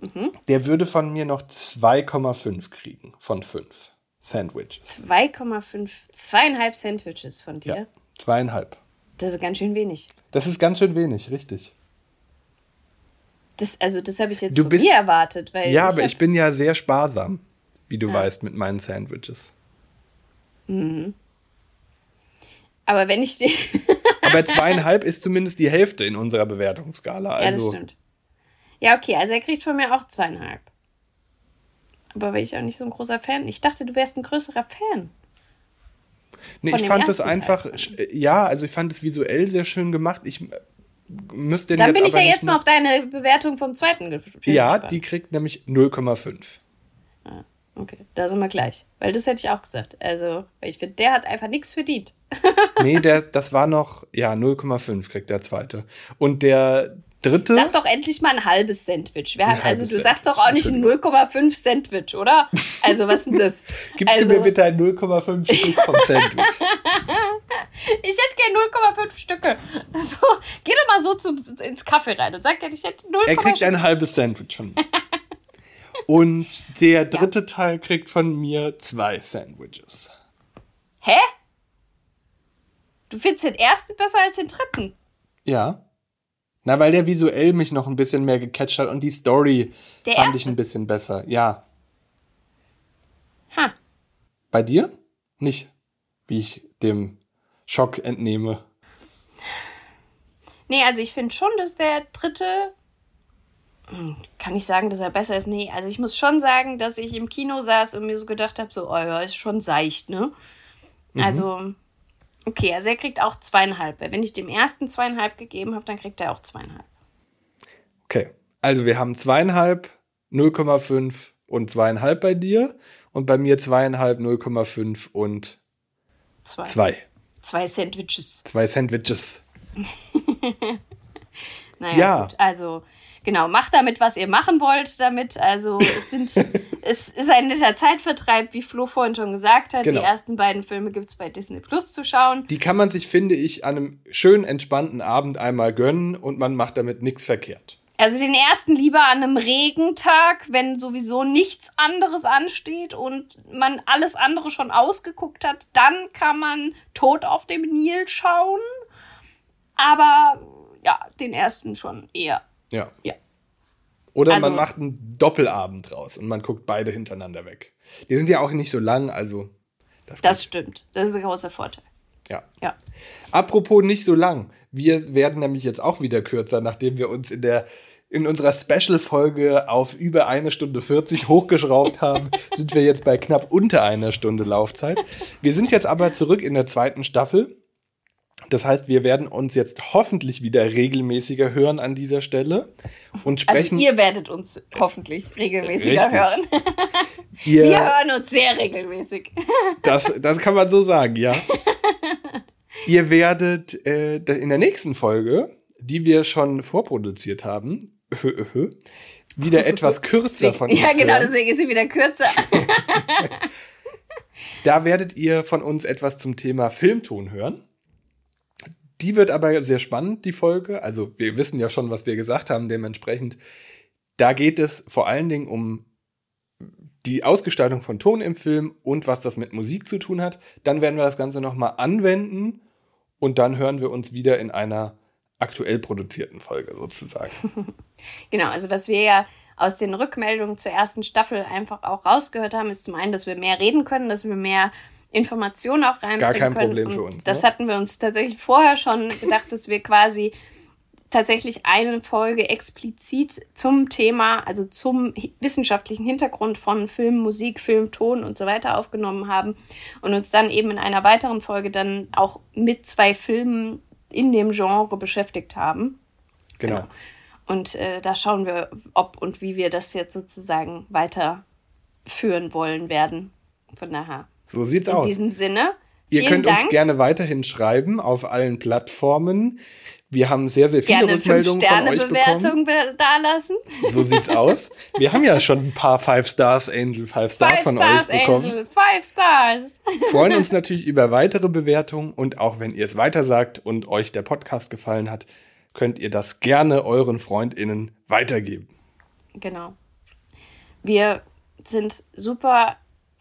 mhm. der würde von mir noch 2,5 kriegen von 5. Sandwich. 2,5, zweieinhalb Sandwiches von dir? Ja, zweieinhalb. Das ist ganz schön wenig. Das ist ganz schön wenig, richtig. Das, also das habe ich jetzt du von bist, dir erwartet. Weil ja, ich aber ich bin ja sehr sparsam, wie du ja. weißt, mit meinen Sandwiches. Mhm. Aber wenn ich dir. aber zweieinhalb ist zumindest die Hälfte in unserer Bewertungsskala. Also. Ja, das also stimmt. Ja, okay, also er kriegt von mir auch zweieinhalb. Aber weil ich auch nicht so ein großer Fan. Ich dachte, du wärst ein größerer Fan. Nee, ich fand das einfach, ja, also ich fand es visuell sehr schön gemacht. Ich müsst ihr Dann bin ich ja jetzt mal auf deine Bewertung vom zweiten Film Ja, gespannt. die kriegt nämlich 0,5. Ah, okay, da sind wir gleich. Weil das hätte ich auch gesagt. Also, ich finde, der hat einfach nichts verdient. nee, der, das war noch, ja, 0,5 kriegt der zweite. Und der dritte. Sag doch endlich mal ein halbes Sandwich. Wir haben, also, du Sandwich. sagst doch auch nicht ein 0,5 Sandwich, oder? Also, was ist denn das? Gibst also, du mir bitte ein 0,5 Stück vom Sandwich? ich hätte gerne 0,5 Stücke. Also, geh doch mal so zu, ins Kaffee rein und sag ja, ich hätte 0,5 Er kriegt ein halbes Sandwich von mir. Und der dritte ja. Teil kriegt von mir zwei Sandwiches. Hä? Du findest den ersten besser als den dritten? Ja. Na, weil der visuell mich noch ein bisschen mehr gecatcht hat und die Story der fand erste? ich ein bisschen besser. Ja. Ha. Bei dir? Nicht, wie ich dem Schock entnehme. Nee, also ich finde schon, dass der dritte. Hm, kann ich sagen, dass er besser ist? Nee, also ich muss schon sagen, dass ich im Kino saß und mir so gedacht habe: so, oh ja, ist schon seicht, ne? Mhm. Also Okay, also er kriegt auch zweieinhalb. Wenn ich dem ersten zweieinhalb gegeben habe, dann kriegt er auch zweieinhalb. Okay, also wir haben zweieinhalb, 0,5 und zweieinhalb bei dir und bei mir zweieinhalb, 0,5 und zwei. zwei. Zwei Sandwiches. Zwei Sandwiches. naja, ja. gut. Also genau, macht damit, was ihr machen wollt damit. Also es sind, es ist ein netter Zeitvertreib, wie Flo vorhin schon gesagt hat. Genau. Die ersten beiden Filme gibt es bei Disney Plus zu schauen. Die kann man sich, finde ich, an einem schönen, entspannten Abend einmal gönnen und man macht damit nichts verkehrt. Also den ersten lieber an einem Regentag, wenn sowieso nichts anderes ansteht und man alles andere schon ausgeguckt hat, dann kann man Tod auf dem Nil schauen. Aber ja, den ersten schon eher ja. Ja. Oder also, man macht einen Doppelabend raus und man guckt beide hintereinander weg. Die sind ja auch nicht so lang, also. Das, das stimmt. Das ist ein großer Vorteil. Ja. ja. Apropos nicht so lang. Wir werden nämlich jetzt auch wieder kürzer, nachdem wir uns in der in unserer Special-Folge auf über eine Stunde 40 hochgeschraubt haben, sind wir jetzt bei knapp unter einer Stunde Laufzeit. Wir sind jetzt aber zurück in der zweiten Staffel das heißt, wir werden uns jetzt hoffentlich wieder regelmäßiger hören an dieser Stelle und also sprechen. Also ihr werdet uns hoffentlich regelmäßiger Richtig. hören. Wir, wir hören uns sehr regelmäßig. Das, das kann man so sagen, ja. ihr werdet äh, in der nächsten Folge, die wir schon vorproduziert haben, wieder etwas kürzer von uns. Ja, genau, hören. deswegen ist sie wieder kürzer. da werdet ihr von uns etwas zum Thema Filmton hören. Die wird aber sehr spannend, die Folge. Also wir wissen ja schon, was wir gesagt haben, dementsprechend. Da geht es vor allen Dingen um die Ausgestaltung von Ton im Film und was das mit Musik zu tun hat. Dann werden wir das Ganze nochmal anwenden und dann hören wir uns wieder in einer aktuell produzierten Folge sozusagen. genau, also was wir ja aus den Rückmeldungen zur ersten Staffel einfach auch rausgehört haben, ist zum einen, dass wir mehr reden können, dass wir mehr Informationen auch reinbringen Gar kein können. Problem für uns. Das ne? hatten wir uns tatsächlich vorher schon gedacht, dass wir quasi tatsächlich eine Folge explizit zum Thema, also zum wissenschaftlichen Hintergrund von Film, Musik, Film, Ton und so weiter aufgenommen haben und uns dann eben in einer weiteren Folge dann auch mit zwei Filmen in dem Genre beschäftigt haben. Genau. genau. Und äh, da schauen wir, ob und wie wir das jetzt sozusagen weiterführen wollen werden. Von daher. So sieht's In aus. In diesem Sinne. Ihr könnt Dank. uns gerne weiterhin schreiben auf allen Plattformen. Wir haben sehr, sehr viele gerne Rückmeldungen von euch bekommen. da lassen. So sieht's aus. Wir haben ja schon ein paar Five Stars Angel, Five Stars Five von Stars euch bekommen. Angel, Five Stars. Freuen uns natürlich über weitere Bewertungen und auch wenn ihr es weiter sagt und euch der Podcast gefallen hat, könnt ihr das gerne euren FreundInnen weitergeben. Genau. Wir sind super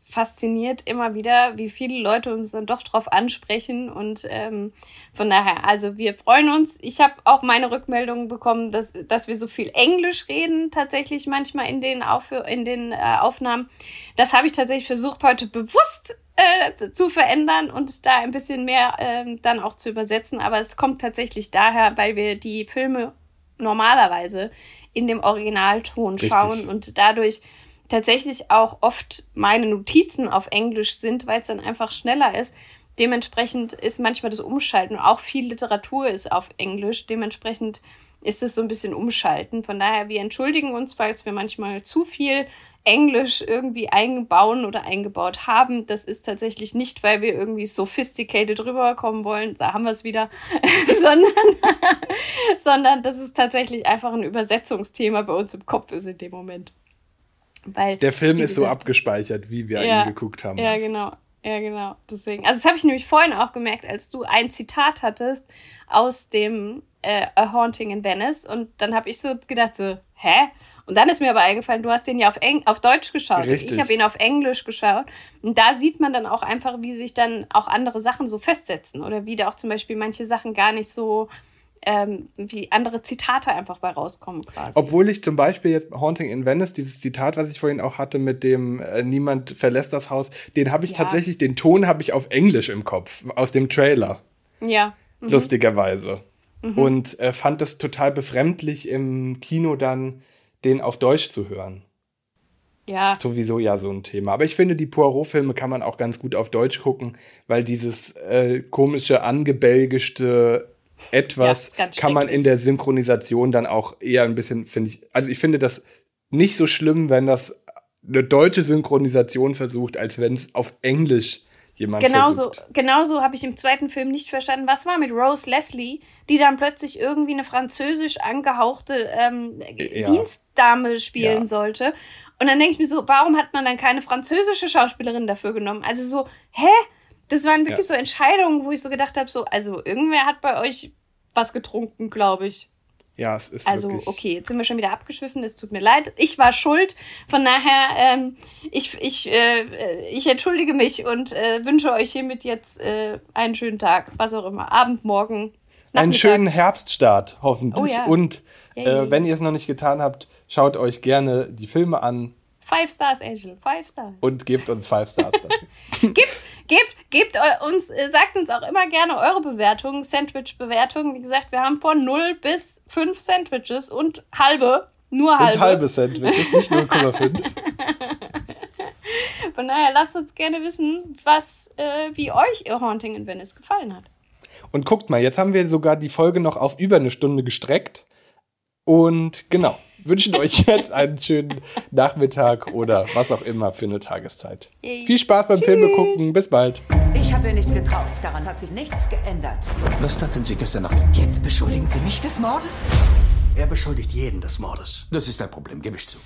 fasziniert immer wieder, wie viele Leute uns dann doch drauf ansprechen. Und ähm, von daher, also wir freuen uns. Ich habe auch meine Rückmeldungen bekommen, dass, dass wir so viel Englisch reden, tatsächlich manchmal in den, Auf in den äh, Aufnahmen. Das habe ich tatsächlich versucht, heute bewusst äh, zu verändern und da ein bisschen mehr äh, dann auch zu übersetzen. Aber es kommt tatsächlich daher, weil wir die Filme normalerweise in dem Originalton Richtig. schauen und dadurch tatsächlich auch oft meine Notizen auf Englisch sind, weil es dann einfach schneller ist. Dementsprechend ist manchmal das Umschalten, auch viel Literatur ist auf Englisch, dementsprechend ist es so ein bisschen Umschalten. Von daher, wir entschuldigen uns, falls wir manchmal zu viel Englisch irgendwie eingebauen oder eingebaut haben. Das ist tatsächlich nicht, weil wir irgendwie sophisticated rüberkommen wollen, da haben wir es wieder, sondern, sondern das ist tatsächlich einfach ein Übersetzungsthema bei uns im Kopf ist in dem Moment. Weil, Der Film ist so abgespeichert, wie wir ja, ihn geguckt haben. Ja, hast. genau. Ja, genau. Deswegen. Also, das habe ich nämlich vorhin auch gemerkt, als du ein Zitat hattest aus dem äh, A Haunting in Venice. Und dann habe ich so gedacht, so, hä? Und dann ist mir aber eingefallen, du hast den ja auf, Eng auf Deutsch geschaut. Richtig. Ich habe ihn auf Englisch geschaut. Und da sieht man dann auch einfach, wie sich dann auch andere Sachen so festsetzen. Oder wie da auch zum Beispiel manche Sachen gar nicht so ähm, wie andere Zitate einfach bei rauskommen quasi. Obwohl ich zum Beispiel jetzt Haunting in Venice, dieses Zitat, was ich vorhin auch hatte mit dem äh, Niemand verlässt das Haus, den habe ich ja. tatsächlich, den Ton habe ich auf Englisch im Kopf, aus dem Trailer. Ja. Mhm. Lustigerweise. Mhm. Und äh, fand das total befremdlich im Kino dann, den auf Deutsch zu hören. Ja. Ist sowieso ja so ein Thema. Aber ich finde, die Poirot-Filme kann man auch ganz gut auf Deutsch gucken, weil dieses äh, komische, angebelgischte etwas ja, kann man in der Synchronisation dann auch eher ein bisschen, finde ich, also ich finde das nicht so schlimm, wenn das eine deutsche Synchronisation versucht, als wenn es auf Englisch jemand genauso, versucht. Genauso habe ich im zweiten Film nicht verstanden, was war mit Rose Leslie, die dann plötzlich irgendwie eine französisch angehauchte ähm, ja. Dienstdame spielen ja. sollte. Und dann denke ich mir so, warum hat man dann keine französische Schauspielerin dafür genommen? Also so, hä? Das waren wirklich ja. so Entscheidungen, wo ich so gedacht habe, so, also irgendwer hat bei euch was getrunken, glaube ich. Ja, es ist Also, wirklich. okay, jetzt sind wir schon wieder abgeschwiffen. Es tut mir leid. Ich war schuld. Von daher, ähm, ich, ich, äh, ich entschuldige mich und äh, wünsche euch hiermit jetzt äh, einen schönen Tag. Was auch immer. Abend, morgen. Nachmittag. Einen schönen Herbststart, hoffentlich. Oh, ja. Und äh, wenn ihr es noch nicht getan habt, schaut euch gerne die Filme an. Five Stars, Angel. Five Stars. Und gebt uns Five Stars dafür. gebt, gebt, gebt uns, äh, sagt uns auch immer gerne eure Bewertungen, Sandwich-Bewertungen. Wie gesagt, wir haben von 0 bis 5 Sandwiches und halbe. Nur halbe. Und halbe Sandwiches, nicht 0,5. Von daher lasst uns gerne wissen, was, äh, wie euch ihr Haunting in Venice gefallen hat. Und guckt mal, jetzt haben wir sogar die Folge noch auf über eine Stunde gestreckt. Und genau, wünschen euch jetzt einen schönen Nachmittag oder was auch immer für eine Tageszeit. Yay. Viel Spaß beim Tschüss. Filme gucken. Bis bald. Ich habe ihr nicht getraut. Daran hat sich nichts geändert. Was taten Sie gestern Nacht? Jetzt beschuldigen Sie mich des Mordes? Er beschuldigt jeden des Mordes. Das ist ein Problem, gebe ich zu.